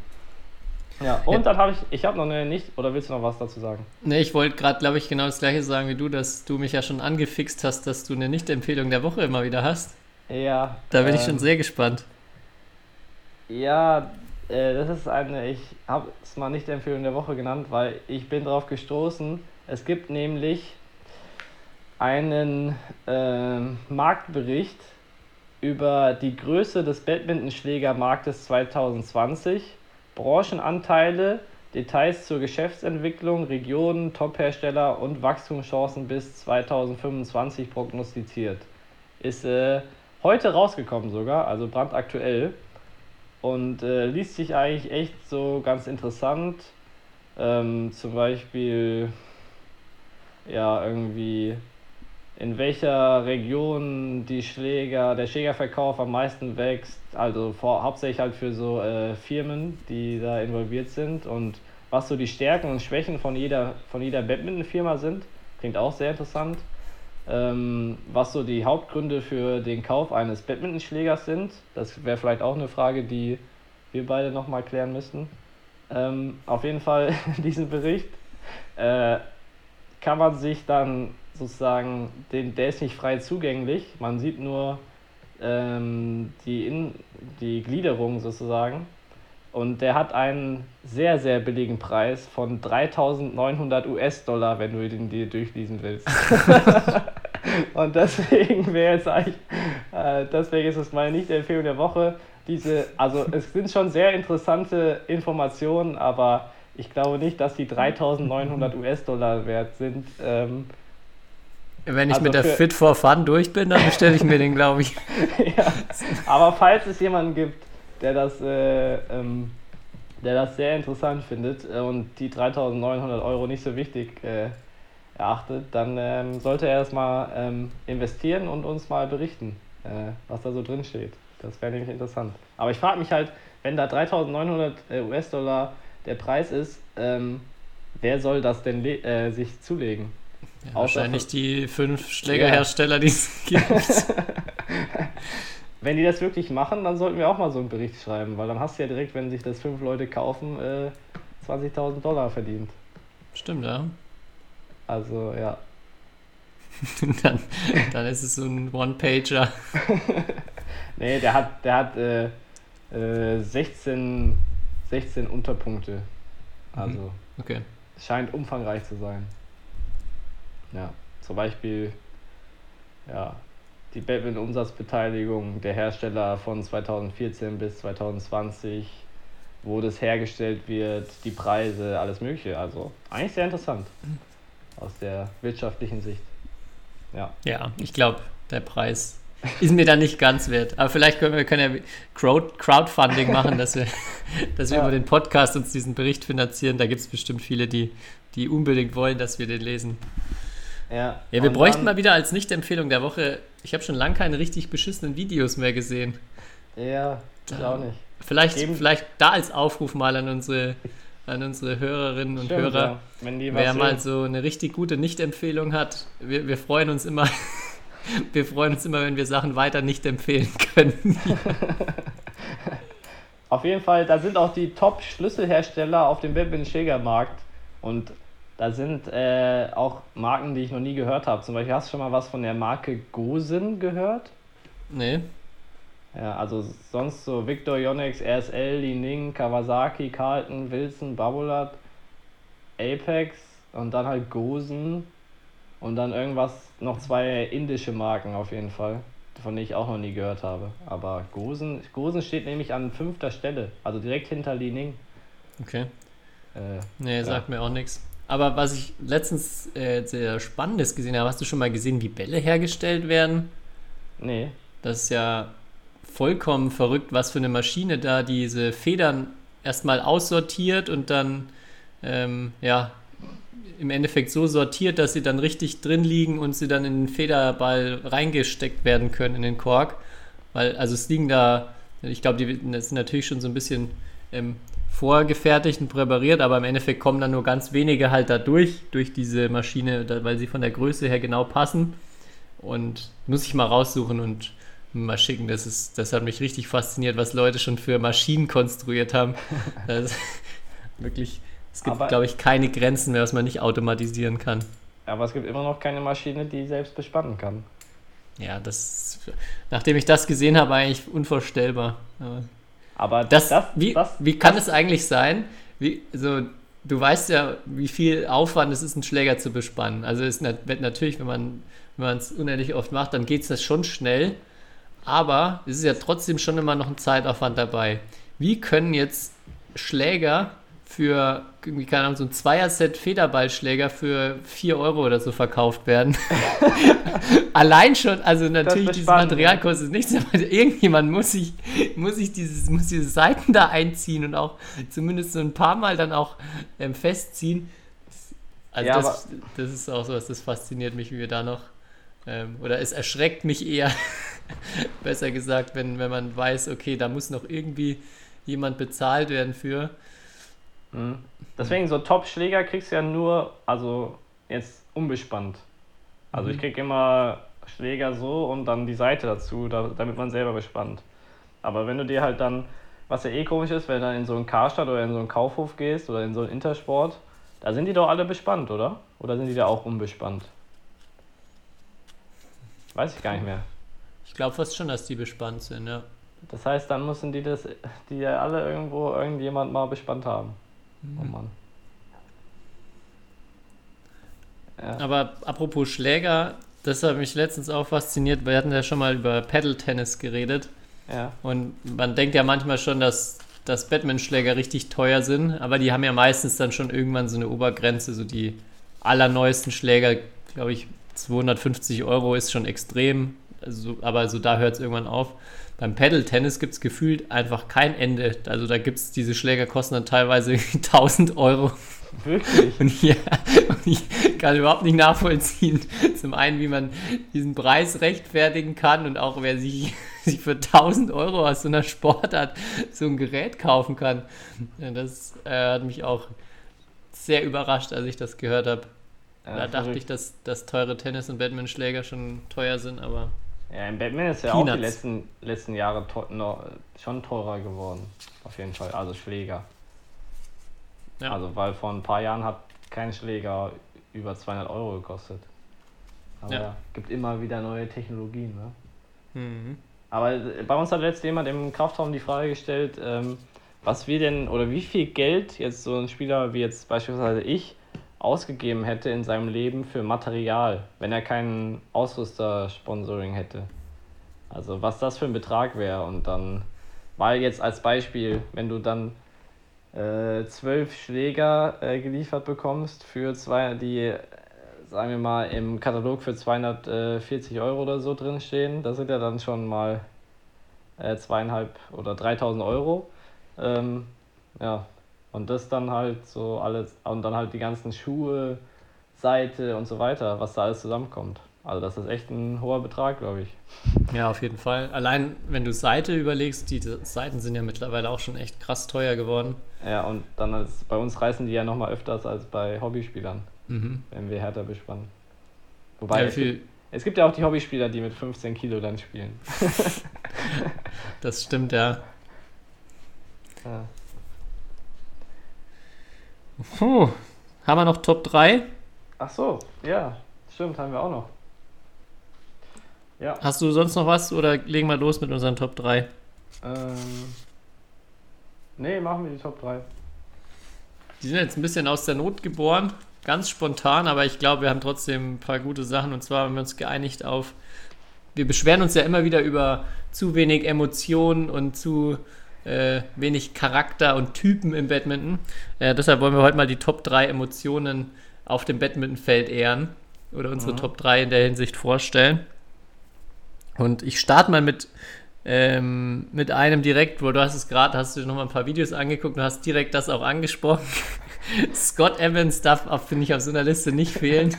ja, und Ja. dann habe ich, ich habe noch eine nicht, oder willst du noch was dazu sagen? Ne, ich wollte gerade, glaube ich, genau das gleiche sagen wie du, dass du mich ja schon angefixt hast, dass du eine Nicht-Empfehlung der Woche immer wieder hast. Ja. Da bin ich ähm, schon sehr gespannt. Ja, äh, das ist eine, ich habe es mal nicht Empfehlung der Woche genannt, weil ich bin darauf gestoßen. Es gibt nämlich einen ähm, Marktbericht über die Größe des Badmintonschlägermarktes 2020, Branchenanteile, Details zur Geschäftsentwicklung, Regionen, Top-Hersteller und Wachstumschancen bis 2025 prognostiziert. Ist äh, heute rausgekommen sogar, also brandaktuell. Und äh, liest sich eigentlich echt so ganz interessant. Ähm, zum Beispiel, ja, irgendwie, in welcher Region die Schläger, der Schlägerverkauf am meisten wächst. Also vor, hauptsächlich halt für so äh, Firmen, die da involviert sind. Und was so die Stärken und Schwächen von jeder, von jeder Badminton-Firma sind. Klingt auch sehr interessant. Ähm, was so die Hauptgründe für den Kauf eines Badmintonschlägers sind. Das wäre vielleicht auch eine Frage, die wir beide nochmal klären müssten. Ähm, auf jeden Fall diesen Bericht äh, kann man sich dann sozusagen, den, der ist nicht frei zugänglich. Man sieht nur ähm, die, In, die Gliederung sozusagen. Und der hat einen sehr, sehr billigen Preis von 3900 US-Dollar, wenn du den dir durchlesen willst. Und deswegen wäre jetzt eigentlich, äh, deswegen ist es meine Nicht-Empfehlung der Woche. Diese, also es sind schon sehr interessante Informationen, aber ich glaube nicht, dass die 3900 US-Dollar wert sind. Ähm, Wenn ich also mit der Fit for Fun durch bin, dann bestelle ich mir den, glaube ich. ja. Aber falls es jemanden gibt, der das, äh, ähm, der das sehr interessant findet äh, und die 3900 Euro nicht so wichtig äh, erachtet, dann ähm, sollte er es mal ähm, investieren und uns mal berichten, äh, was da so drin steht. Das wäre nämlich interessant. Aber ich frage mich halt, wenn da 3900 äh, US-Dollar der Preis ist, ähm, wer soll das denn äh, sich zulegen? Ja, wahrscheinlich die fünf Schlägerhersteller, die es gibt. Wenn die das wirklich machen, dann sollten wir auch mal so einen Bericht schreiben, weil dann hast du ja direkt, wenn sich das fünf Leute kaufen, äh, 20.000 Dollar verdient. Stimmt, ja. Also ja. dann, dann ist es so ein One-Pager. Nee, der hat, der hat äh, äh, 16, 16 Unterpunkte. Also Okay. scheint umfangreich zu sein. Ja, zum Beispiel ja, die Badminton-Umsatzbeteiligung der Hersteller von 2014 bis 2020, wo das hergestellt wird, die Preise, alles Mögliche. Also eigentlich sehr interessant aus der wirtschaftlichen Sicht. Ja, Ja, ich glaube, der Preis ist mir dann nicht ganz wert. Aber vielleicht können wir, können ja Crowd, Crowdfunding machen, dass wir, dass wir Ja. über den Podcast uns diesen Bericht finanzieren. Da gibt es bestimmt viele, die, die unbedingt wollen, dass wir den lesen. ja. Ja, wir bräuchten dann- mal wieder als Nicht-Empfehlung der Woche. Ich habe schon lange keine richtig beschissenen Videos mehr gesehen. Ja, ich Da- auch nicht. Vielleicht, Eben- vielleicht da als Aufruf mal an unsere, an unsere Hörerinnen und Stimmt, Hörer. ja. Wenn die was Wer mal sehen. so eine richtig gute Nicht-Empfehlung hat, wir, wir freuen uns immer. Wir freuen uns immer, wenn wir Sachen weiter nicht empfehlen können. Auf jeden Fall, da sind auch die Top-Schlüsselhersteller auf dem Badminton-Schlägermarkt. Und da sind äh, auch Marken, die ich noch nie gehört habe. Zum Beispiel hast du schon mal was von der Marke Gosen gehört? Nee. Ja, also sonst so Victor Yonex, RSL, Li Ning, Kawasaki, Carlton, Wilson, Babolat, Apex und dann halt Gosen und dann irgendwas, noch zwei indische Marken auf jeden Fall, von denen ich auch noch nie gehört habe. Aber Gosen, Gosen steht nämlich an fünfter Stelle, also direkt hinter Li Ning. Okay. Äh, Nee, sagt mir auch nichts. Aber was ich letztens äh, sehr Spannendes gesehen habe, hast du schon mal gesehen, wie Bälle hergestellt werden? nee. Das ist ja vollkommen verrückt, was für eine Maschine da diese Federn erstmal aussortiert und dann ähm, ja im Endeffekt so sortiert, dass sie dann richtig drin liegen und sie dann in den Federball reingesteckt werden können in den Kork. Weil, also es liegen da, ich glaube, die sind natürlich schon so ein bisschen ähm, vorgefertigt und präpariert, aber im Endeffekt kommen dann nur ganz wenige halt da durch, durch diese Maschine, weil sie von der Größe her genau passen. Und muss ich mal raussuchen und mal schicken. Das, ist, das hat mich richtig fasziniert, was Leute schon für Maschinen konstruiert haben. Das wirklich, es gibt, glaube ich, keine Grenzen mehr, was man nicht automatisieren kann. Aber es gibt immer noch keine Maschine, die selbst bespannen kann. Ja, das nachdem ich das gesehen habe, eigentlich unvorstellbar. Aber Das, das, wie, das, wie kann es eigentlich sein? Wie, so, du weißt ja, wie viel Aufwand es ist, einen Schläger zu bespannen. Also ist nat natürlich, wenn man wenn man es unendlich oft macht, dann geht es das schon schnell. Aber es ist ja trotzdem schon immer noch ein Zeitaufwand dabei. Wie können jetzt Schläger für, irgendwie, keine Ahnung, so ein Zweierset Federballschläger für 4 Euro oder so verkauft werden? Allein schon, also natürlich, dieses spannend, Material kostet nichts, aber irgendjemand muss sich, muss sich dieses, muss diese Seiten da einziehen und auch zumindest so ein paar Mal dann auch ähm, festziehen. Also Ja, das, das ist auch so was, das fasziniert mich, wie wir da noch, ähm, oder es erschreckt mich eher, besser gesagt, wenn, wenn man weiß, okay, da muss noch irgendwie jemand bezahlt werden für. Mhm. Deswegen, so Top-Schläger kriegst du ja nur, also jetzt unbespannt. Also ich krieg immer Schläger so und dann die Seite dazu, da, damit man selber bespannt. Aber wenn du dir halt dann, was ja eh komisch ist, wenn du dann in so einen Karstadt oder in so einen Kaufhof gehst oder in so einen Intersport, da sind die doch alle bespannt, oder? Oder sind die da auch unbespannt? Weiß ich gar nicht mehr. Ich glaube fast schon, dass die bespannt sind, ja. Das heißt, dann müssen die das, die ja alle irgendwo irgendjemand mal bespannt haben. Oh Mann. Ja. Aber apropos Schläger, das hat mich letztens auch fasziniert. Wir hatten ja schon mal über Paddle-Tennis geredet. ja. Und man denkt ja manchmal schon, dass, dass Batman-Schläger richtig teuer sind, aber die haben ja meistens dann schon irgendwann so eine Obergrenze. So die allerneuesten Schläger, glaube ich, 250 Euro ist schon extrem. Also, aber so da hört es irgendwann auf. Beim Paddle-Tennis gibt es gefühlt einfach kein Ende. Also da gibt es, diese Schläger kosten dann teilweise 1000 Euro. Wirklich? Und, ja, und ich kann überhaupt nicht nachvollziehen, zum einen, wie man diesen Preis rechtfertigen kann und auch wer sich, sich für 1000 Euro aus so einer Sportart so ein Gerät kaufen kann. Ja, das äh, hat mich auch sehr überrascht, als ich das gehört habe. Ja, da dachte verrückt. ich, dass, dass teure Tennis- und Batman-Schläger schon teuer sind, aber Ja, im Batman ist ja auch die Peanuts. letzten, letzten Jahre teu noch, schon teurer geworden. Auf jeden Fall. Also Schläger. Ja. Also, weil vor ein paar Jahren hat kein Schläger über 200 Euro gekostet. Aber Ja. ja, gibt immer wieder neue Technologien. Ne? mhm. Aber äh, bei uns hat letztens jemand im Kraftraum die Frage gestellt, ähm, was wir denn oder wie viel Geld jetzt so ein Spieler wie jetzt beispielsweise ich ausgegeben hätte in seinem Leben für Material, wenn er keinen Ausrüster-Sponsoring hätte. Also was das für ein Betrag wäre und dann, weil jetzt als Beispiel, wenn du dann äh, zwölf Schläger äh, geliefert bekommst für zwei, die äh, sagen wir mal im Katalog für 240 Euro oder so drin stehen, das sind ja dann schon mal äh, zweieinhalb oder 3000 Euro. Ähm, ja, und das dann halt so alles, und dann halt die ganzen Schuhe, Seite und so weiter, was da alles zusammenkommt. Also das ist echt ein hoher Betrag, glaube ich. ja, auf jeden Fall. Allein wenn du Seite überlegst, die Seiten sind ja mittlerweile auch schon echt krass teuer geworden. Ja, und dann als, bei uns reißen die ja nochmal öfters als bei Hobbyspielern, Mhm. wenn wir härter bespannen. Wobei Ja, es, gibt, es gibt ja auch die Hobbyspieler, die mit 15 Kilo dann spielen. das stimmt, ja. Ja. Puh. Haben wir noch Top 3? Ach so, ja, stimmt, haben wir auch noch. Ja. Hast du sonst noch was oder legen wir los mit unseren Top 3? Ähm, nee, machen wir die Top 3. Die sind jetzt ein bisschen aus der Not geboren, ganz spontan, aber ich glaube, wir haben trotzdem ein paar gute Sachen. Und zwar haben wir uns geeinigt auf, wir beschweren uns ja immer wieder über zu wenig Emotionen und zu äh, wenig Charakter und Typen im Badminton. Äh, deshalb wollen wir heute mal die Top 3 Emotionen auf dem Badmintonfeld ehren oder unsere Top 3 in der Hinsicht vorstellen. Und ich starte mal mit, ähm, mit einem direkt, wo du hast es gerade, hast du noch mal ein paar Videos angeguckt und hast direkt das auch angesprochen. Scott Evans darf, finde ich, auf so einer Liste nicht fehlen.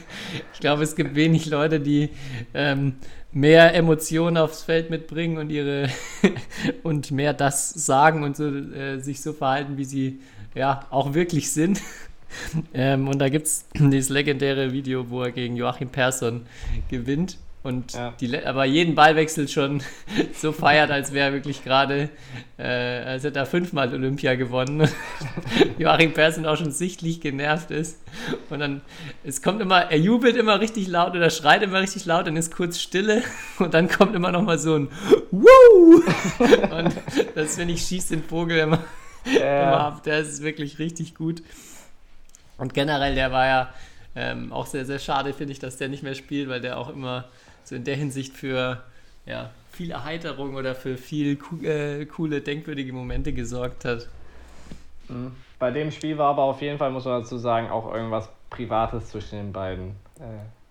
Ich glaube, es gibt wenig Leute, die ähm, mehr Emotionen aufs Feld mitbringen und ihre und mehr das sagen und so, äh, sich so verhalten, wie sie ja auch wirklich sind. Ähm, und da gibt es dieses legendäre Video, wo er gegen Joachim Persson gewinnt und Ja. die, aber jeden Ballwechsel schon so feiert, als wäre er wirklich gerade, äh, als hätte er fünfmal Olympia gewonnen. Joachim Persson auch schon sichtlich genervt ist. Und dann, es kommt immer, er jubelt immer richtig laut oder schreit immer richtig laut, dann ist kurz Stille und dann kommt immer noch mal so ein Woo! Und das, finde ich, schießt den Vogel immer, immer ab. Der ist wirklich richtig gut. Und generell, der war ja ähm, auch sehr, sehr schade, finde ich, dass der nicht mehr spielt, weil der auch immer so in der Hinsicht für ja, viel Erheiterung oder für viel co äh, coole, denkwürdige Momente gesorgt hat. Mhm. Bei dem Spiel war aber auf jeden Fall, muss man dazu sagen, auch irgendwas Privates zwischen den beiden. Äh,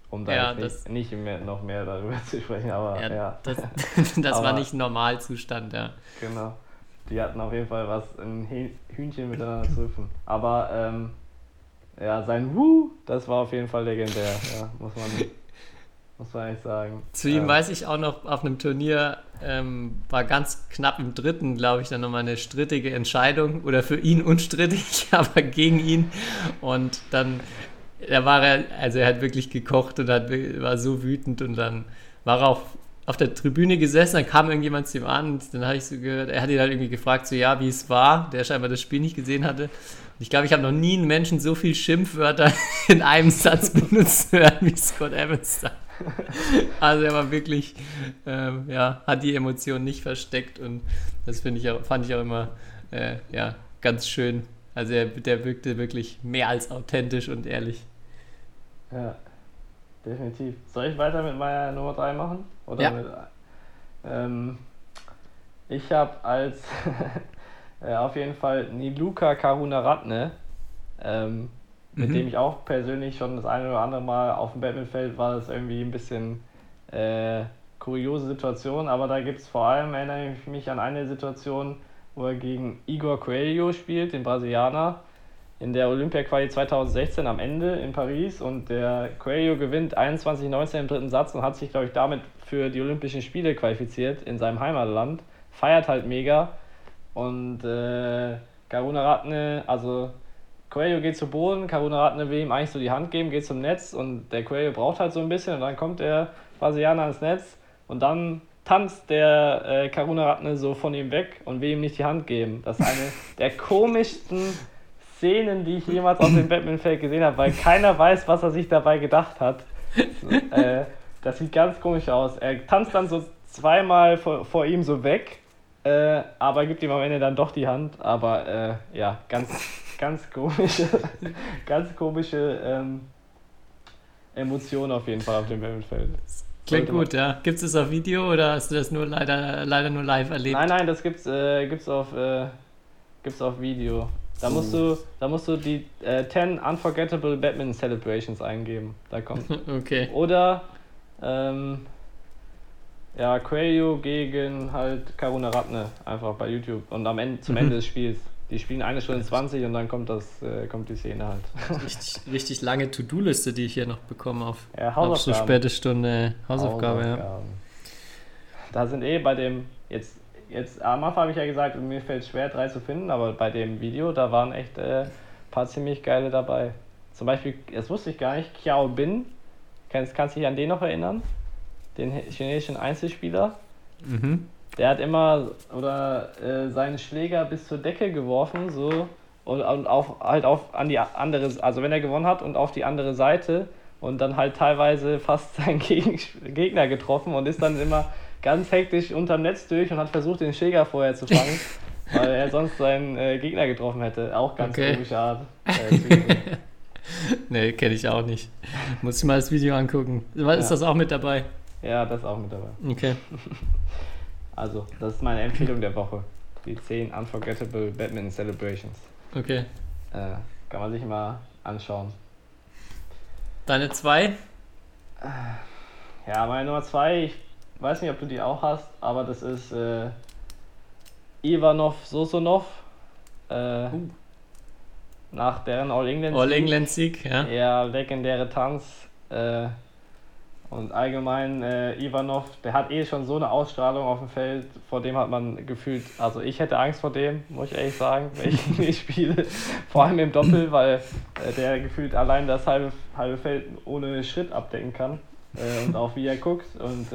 um da Ja, nicht, nicht mehr, noch mehr darüber zu sprechen, aber Ja, ja, Das, das war Aber- nicht ein Normalzustand, ja. genau. Die hatten auf jeden Fall was, ein Hühnchen miteinander zu rufen. Aber ähm, ja, sein Woo, das war auf jeden Fall legendär, ja, muss man, muss man echt sagen. Zu ihm Ähm, weiß ich auch noch, auf einem Turnier ähm, war ganz knapp im dritten, glaube ich, dann nochmal eine strittige Entscheidung oder für ihn unstrittig, aber gegen ihn. Und dann, da war er, also er hat wirklich gekocht und hat, war so wütend und dann war er auf, auf der Tribüne gesessen, dann kam irgendjemand zu ihm an und dann habe ich so gehört, er hat ihn halt irgendwie gefragt, so ja, wie es war, der scheinbar das Spiel nicht gesehen hatte. Und ich glaube, ich habe noch nie einen Menschen so viel Schimpfwörter in einem Satz benutzt hören wie Scott Evans da. Also er war wirklich, ähm, ja, hat die Emotionen nicht versteckt und das finde ich auch, fand ich auch immer, äh, ja, ganz schön. Also er, der wirkte wirklich mehr als authentisch und ehrlich. Ja, definitiv. Soll ich weiter mit meiner Nummer 3 machen? Oder Ja. mit, ähm, ich habe als äh, auf jeden Fall Niluka Karunaratne, ähm, mit Mhm. dem ich auch persönlich schon das eine oder andere Mal auf dem Badmintonfeld war das irgendwie ein bisschen äh, kuriose Situation, aber da gibt es vor allem, erinnere ich mich an eine Situation, wo er gegen Igor Coelho spielt, den Brasilianer, in der Olympia-Quali 2016 am Ende in Paris und der Coelho gewinnt 21-19 im dritten Satz und hat sich, glaube ich, damit für die Olympischen Spiele qualifiziert in seinem Heimatland. Feiert halt mega und äh, Karuna Ratne, also Coelho geht zu Boden, Karuna Ratne will ihm eigentlich so die Hand geben, geht zum Netz und der Coelho braucht halt so ein bisschen und dann kommt der Brasilianer ans Netz und dann tanzt der äh, Karuna Ratne so von ihm weg und will ihm nicht die Hand geben. Das ist eine der komischsten Szenen, die ich jemals auf dem Badmintonfeld gesehen habe, weil keiner weiß, was er sich dabei gedacht hat. So, äh, das sieht ganz komisch aus. Er tanzt dann so zweimal vor, vor ihm so weg, äh, aber gibt ihm am Ende dann doch die Hand. Aber äh, ja, ganz, ganz komische, ganz komische ähm, Emotionen auf jeden Fall auf dem Badmintonfeld. Klingt gut, ja. Gibt es das auf Video oder hast du das nur leider, leider nur live erlebt? Nein, nein, das gibt's, äh, gibt's auf, äh, gibt's auf Video. Da musst du, da musst du die äh, 10 Unforgettable Badminton Celebrations eingeben. Da kommt. Okay. Oder ähm, ja, Coelho gegen halt Karuna Ratne einfach bei YouTube und am Ende zum Ende des Spiels. Die spielen eine Stunde 20 und dann kommt das, äh, kommt die Szene halt. Richtig, richtig lange To-Do-Liste, die ich hier noch bekomme auf, Ja, auf so späte Stunde Hausaufgabe, ja. Hausaufgaben. Da sind eh bei dem, jetzt, jetzt am Anfang habe ich ja gesagt, mir fällt es schwer, drei zu finden, aber bei dem Video, da waren echt äh, ein paar ziemlich geile dabei. Zum Beispiel, das wusste ich gar nicht, Xiao Bin, kannst, kannst du dich an den noch erinnern? Den chinesischen Einzelspieler? Mhm. Der hat immer oder äh, seinen Schläger bis zur Decke geworfen, so und, und auf, halt auf an die andere, also wenn er gewonnen hat und auf die andere Seite und dann halt teilweise fast seinen Geg Gegner getroffen und ist dann immer ganz hektisch unterm Netz durch und hat versucht, den Schläger vorher zu fangen, weil er sonst seinen äh, Gegner getroffen hätte. Auch ganz Okay. komische Art. Äh. Nee, kenne ich auch nicht. Muss ich mal das Video angucken. Ist Ja. das auch mit dabei? ja, das ist auch mit dabei. Okay. Also, das ist meine Empfehlung der Woche. Die 10 Unforgettable Badminton Celebrations. Okay. Äh, kann man sich mal anschauen. Deine zwei? Ja, meine Nummer 2, ich weiß nicht, ob du die auch hast, aber das ist äh, Ivanov Sosonov. Äh, Uh. Nach deren All England. All England Sieg, ja. Ja, legendäre Tanz. Äh, und allgemein äh, Ivanov, der hat eh schon so eine Ausstrahlung auf dem Feld, vor dem hat man gefühlt, also ich hätte Angst vor dem, muss ich ehrlich sagen, wenn ich nicht spiele. Vor allem im Doppel, weil äh, der gefühlt allein das halbe, halbe Feld ohne Schritt abdecken kann. Äh, und auch wie er guckt. Und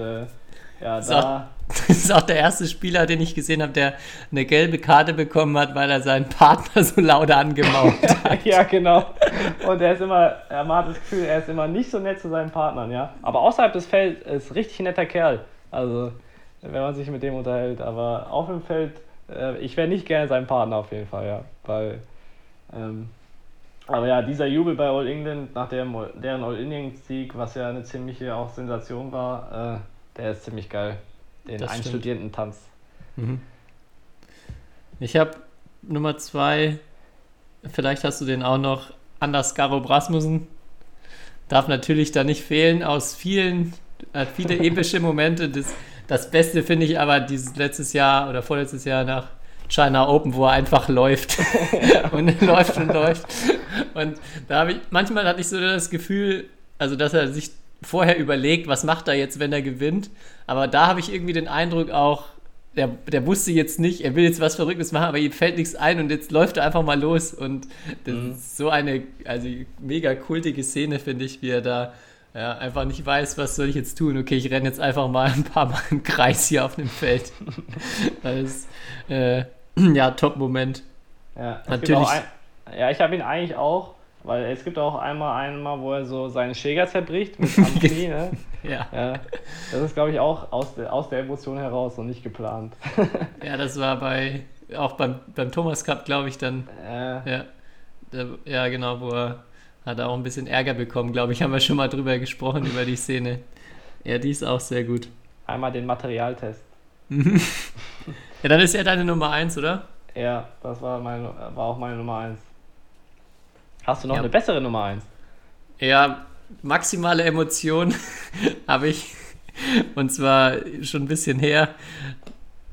ja, So. da. Das ist auch der erste Spieler, den ich gesehen habe, der eine gelbe Karte bekommen hat, weil er seinen Partner so laut angemaucht hat. ja, genau. Und er ist immer, er hat das Gefühl, er ist immer nicht so nett zu seinen Partnern, ja. Aber außerhalb des Felds ist richtig ein netter Kerl. Also, wenn man sich mit dem unterhält. Aber auf dem Feld, äh, ich wäre nicht gerne sein Partner auf jeden Fall, ja. Weil, ähm, aber ja, dieser Jubel bei All England nach deren, deren All England Sieg, was ja eine ziemliche auch Sensation war, äh, der ist ziemlich geil. Den Das stimmt. einstudierten Tanz. Mhm. Ich habe Nummer zwei, vielleicht hast du den auch noch, Anders Garop Rasmussen. Darf natürlich da nicht fehlen, aus vielen, hat viele epische Momente. Das, das Beste finde ich aber dieses letztes Jahr oder vorletztes Jahr nach China Open, wo er einfach läuft und läuft und läuft. Und da habe ich, manchmal hatte ich so das Gefühl, also dass er sich vorher überlegt, was macht er jetzt, wenn er gewinnt. Aber da habe ich irgendwie den Eindruck auch, der, der wusste jetzt nicht, er will jetzt was Verrücktes machen, aber ihm fällt nichts ein und jetzt läuft er einfach mal los. Und das Mhm. ist so eine also mega kultige Szene, finde ich, wie er da ja, einfach nicht weiß, was soll ich jetzt tun. Okay, ich renne jetzt einfach mal ein paar Mal im Kreis hier auf dem Feld. das ist, äh, ja, Top-Moment. Ja, Natürlich. Auch ja, ich habe ihn eigentlich auch, weil es gibt auch einmal einmal, wo er so seinen Schläger zerbricht mit am Knie, ne? Ja. Ja, das ist, glaube ich, auch aus der, aus der Emotion heraus und nicht geplant. ja, das war bei, auch beim, beim Thomas Cup, glaube ich, dann äh, Ja, ja genau, wo er hat auch ein bisschen Ärger bekommen, glaube ich, haben wir schon mal drüber gesprochen, über die Szene. Ja, die ist auch sehr gut. einmal den Materialtest. Ja, dann ist er deine Nummer 1, oder? Ja, das war, meine, war auch meine Nummer 1. Hast du noch Ja. eine bessere Nummer 1? Ja, maximale Emotion habe ich. Und zwar schon ein bisschen her.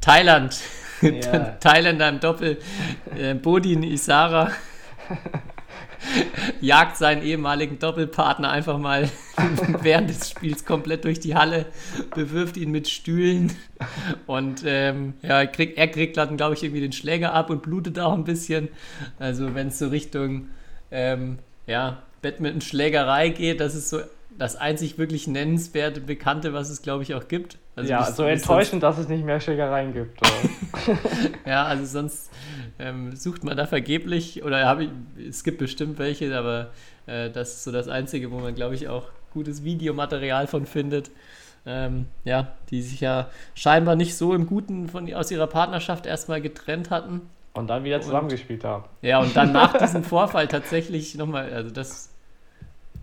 Thailand. Ja. Thailänder im Doppel. Äh, Bodin Isara jagt seinen ehemaligen Doppelpartner einfach mal während des Spiels komplett durch die Halle, bewirft ihn mit Stühlen und ähm, ja, kriegt, er kriegt dann, glaube ich, irgendwie den Schläger ab und blutet auch ein bisschen. Also wenn es so Richtung ähm, ja, Badminton-Schlägerei geht, das ist so das einzig wirklich nennenswerte, bekannte, was es, glaube ich, auch gibt. Also ja, so enttäuschend, dass es nicht mehr Schlägereien gibt. Ja, also sonst ähm, sucht man da vergeblich oder ich, es gibt bestimmt welche, aber äh, das ist so das Einzige, wo man, glaube ich, auch gutes Videomaterial von findet. Ähm, ja, die sich ja scheinbar nicht so im Guten von, aus ihrer Partnerschaft erstmal getrennt hatten. Und dann wieder zusammengespielt haben. Ja, und dann nach diesem Vorfall tatsächlich nochmal, also das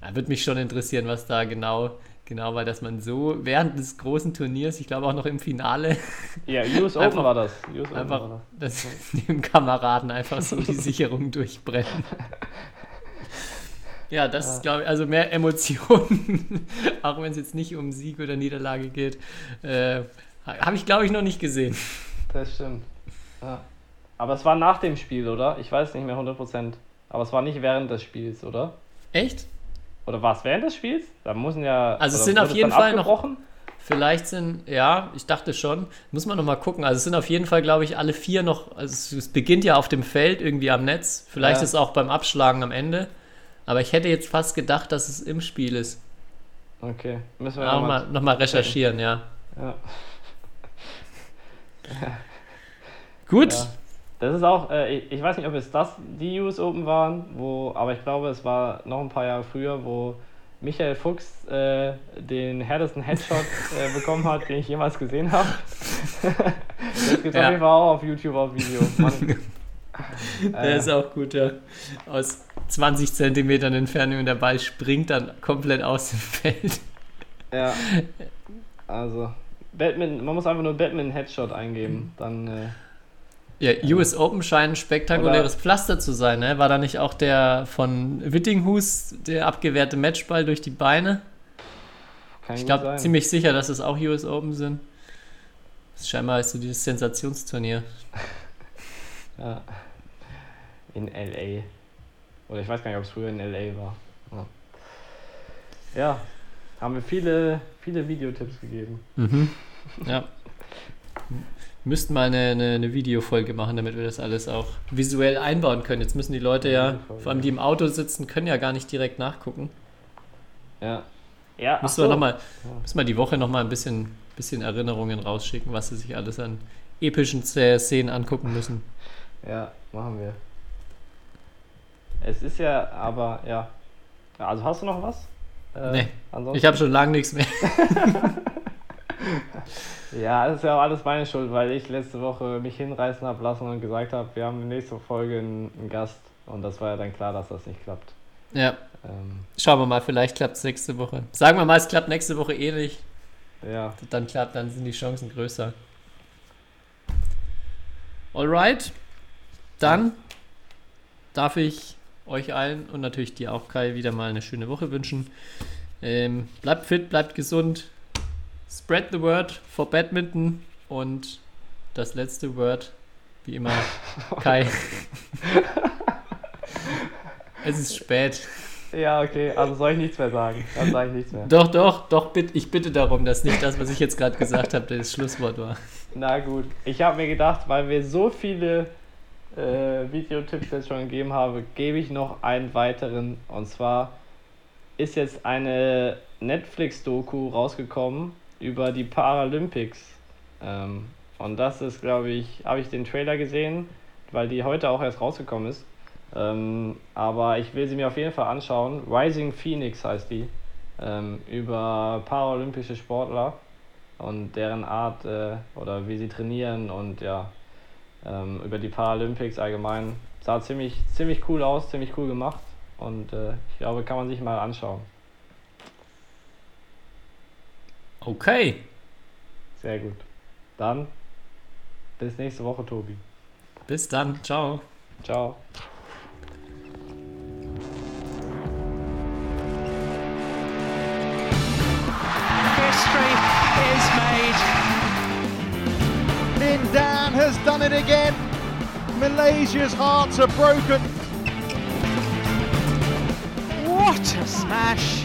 ja, würde mich schon interessieren, was da genau, genau war, dass man so während des großen Turniers, ich glaube auch noch im Finale, Ja, US Open Einfach- war das. US Open einfach war dass dem Kameraden einfach so die Sicherungen durchbrennen. Ja, das ist, glaube ich, also mehr Emotionen, auch wenn es jetzt nicht um Sieg oder Niederlage geht, äh, habe ich, glaube ich, noch nicht gesehen. Das stimmt. Ja. Aber es war nach dem Spiel, oder? Ich weiß nicht mehr 100%. Aber es war nicht während des Spiels, oder? Echt? Oder war es während des Spiels? Da müssen ja. Also es sind auf jeden Fall noch-? Vielleicht sind, ja, ich dachte schon, muss man nochmal gucken. Also es sind auf jeden Fall, glaube ich, alle vier noch, also es, beginnt ja auf dem Feld irgendwie am Netz. Vielleicht Ja. ist es auch beim Abschlagen am Ende. Aber ich hätte jetzt fast gedacht, dass es im Spiel ist. Okay, müssen wir Auch noch mal, noch mal recherchieren, ja. Ja. Gut. Ja. Das ist auch, äh, ich, ich weiß nicht, ob es das die US Open waren, wo, aber ich glaube, es war noch ein paar Jahre früher, wo Michael Fuchs äh, den härtesten Headshot äh, bekommen hat, den ich jemals gesehen habe. das gibt es Ja. auf jeden Fall auch auf YouTube auf Video. Der äh, ist auch gut, ja. Aus 20 Zentimetern Entfernung und der Ball springt dann komplett aus dem Feld. ja. Also, Batman, man muss einfach nur Batman Headshot eingeben. Dann, äh, Ja, US Open scheint ein spektakuläres Pflaster zu sein, ne? War da nicht auch der von Wittinghus, der abgewehrte Matchball durch die Beine? kann Ich glaube ziemlich sicher, dass es auch US Open sind. Scheinbar ist so dieses Sensationsturnier. Ja. In LA. Oder ich weiß gar nicht, ob es früher in LA war. Ja. ja, haben wir viele, viele Videotipps gegeben. Mhm. Ja. Wir müssten mal eine, eine, eine Videofolge machen, damit wir das alles auch visuell einbauen können. Jetzt müssen die Leute ja, vor allem die im Auto sitzen, können ja gar nicht direkt nachgucken. Ja. Ja, Müssen wir so. noch mal, müssen wir die Woche nochmal ein bisschen, bisschen Erinnerungen rausschicken, was sie sich alles an epischen Sz- Szenen angucken müssen. Ja, machen wir. Es ist ja, aber ja. Also hast du noch was? Äh, Nee. Ansonsten? Ich habe schon lange nichts mehr. Ja, das ist ja auch alles meine Schuld, weil ich letzte Woche mich hinreißen habe lassen und gesagt habe, wir haben in der nächsten Folge einen, Gast. Und das war ja dann klar, dass das nicht klappt. Ja, Ähm, schauen wir mal, vielleicht klappt es nächste Woche. Sagen wir mal, es klappt nächste Woche eh nicht. ja, Dann klappt, dann sind die Chancen größer. Alright, dann darf ich euch allen und natürlich dir auch, Kai, wieder mal eine schöne Woche wünschen. Ähm, bleibt fit, bleibt gesund. Spread the word for Badminton und das letzte Word, wie immer, Kai. es ist spät. ja, okay, also soll ich nichts mehr sagen. Dann sage ich nichts mehr. Doch, doch, doch, bitt, ich bitte darum, dass nicht das, was ich jetzt gerade gesagt habe, das Schlusswort war. Na gut, ich habe mir gedacht, weil wir so viele äh, Videotipps jetzt schon gegeben haben, gebe ich noch einen weiteren. Und zwar ist jetzt eine Netflix-Doku rausgekommen über die Paralympics. Ähm, und das ist, glaube ich, habe ich den Trailer gesehen, weil die heute auch erst rausgekommen ist. Ähm, aber ich will sie mir auf jeden Fall anschauen. Rising Phoenix heißt die. Ähm, über paralympische Sportler und deren Art äh, oder wie sie trainieren und ja, ähm, über die Paralympics allgemein. Sah ziemlich, ziemlich cool aus, ziemlich cool gemacht und äh, ich glaube, kann man sich mal anschauen. Okay. Sehr gut. Dann bis nächste Woche, Tobi. Bis dann. Ciao. Ciao. History is made. Lin Dan has done it again. Malaysia's hearts are broken. What a smash!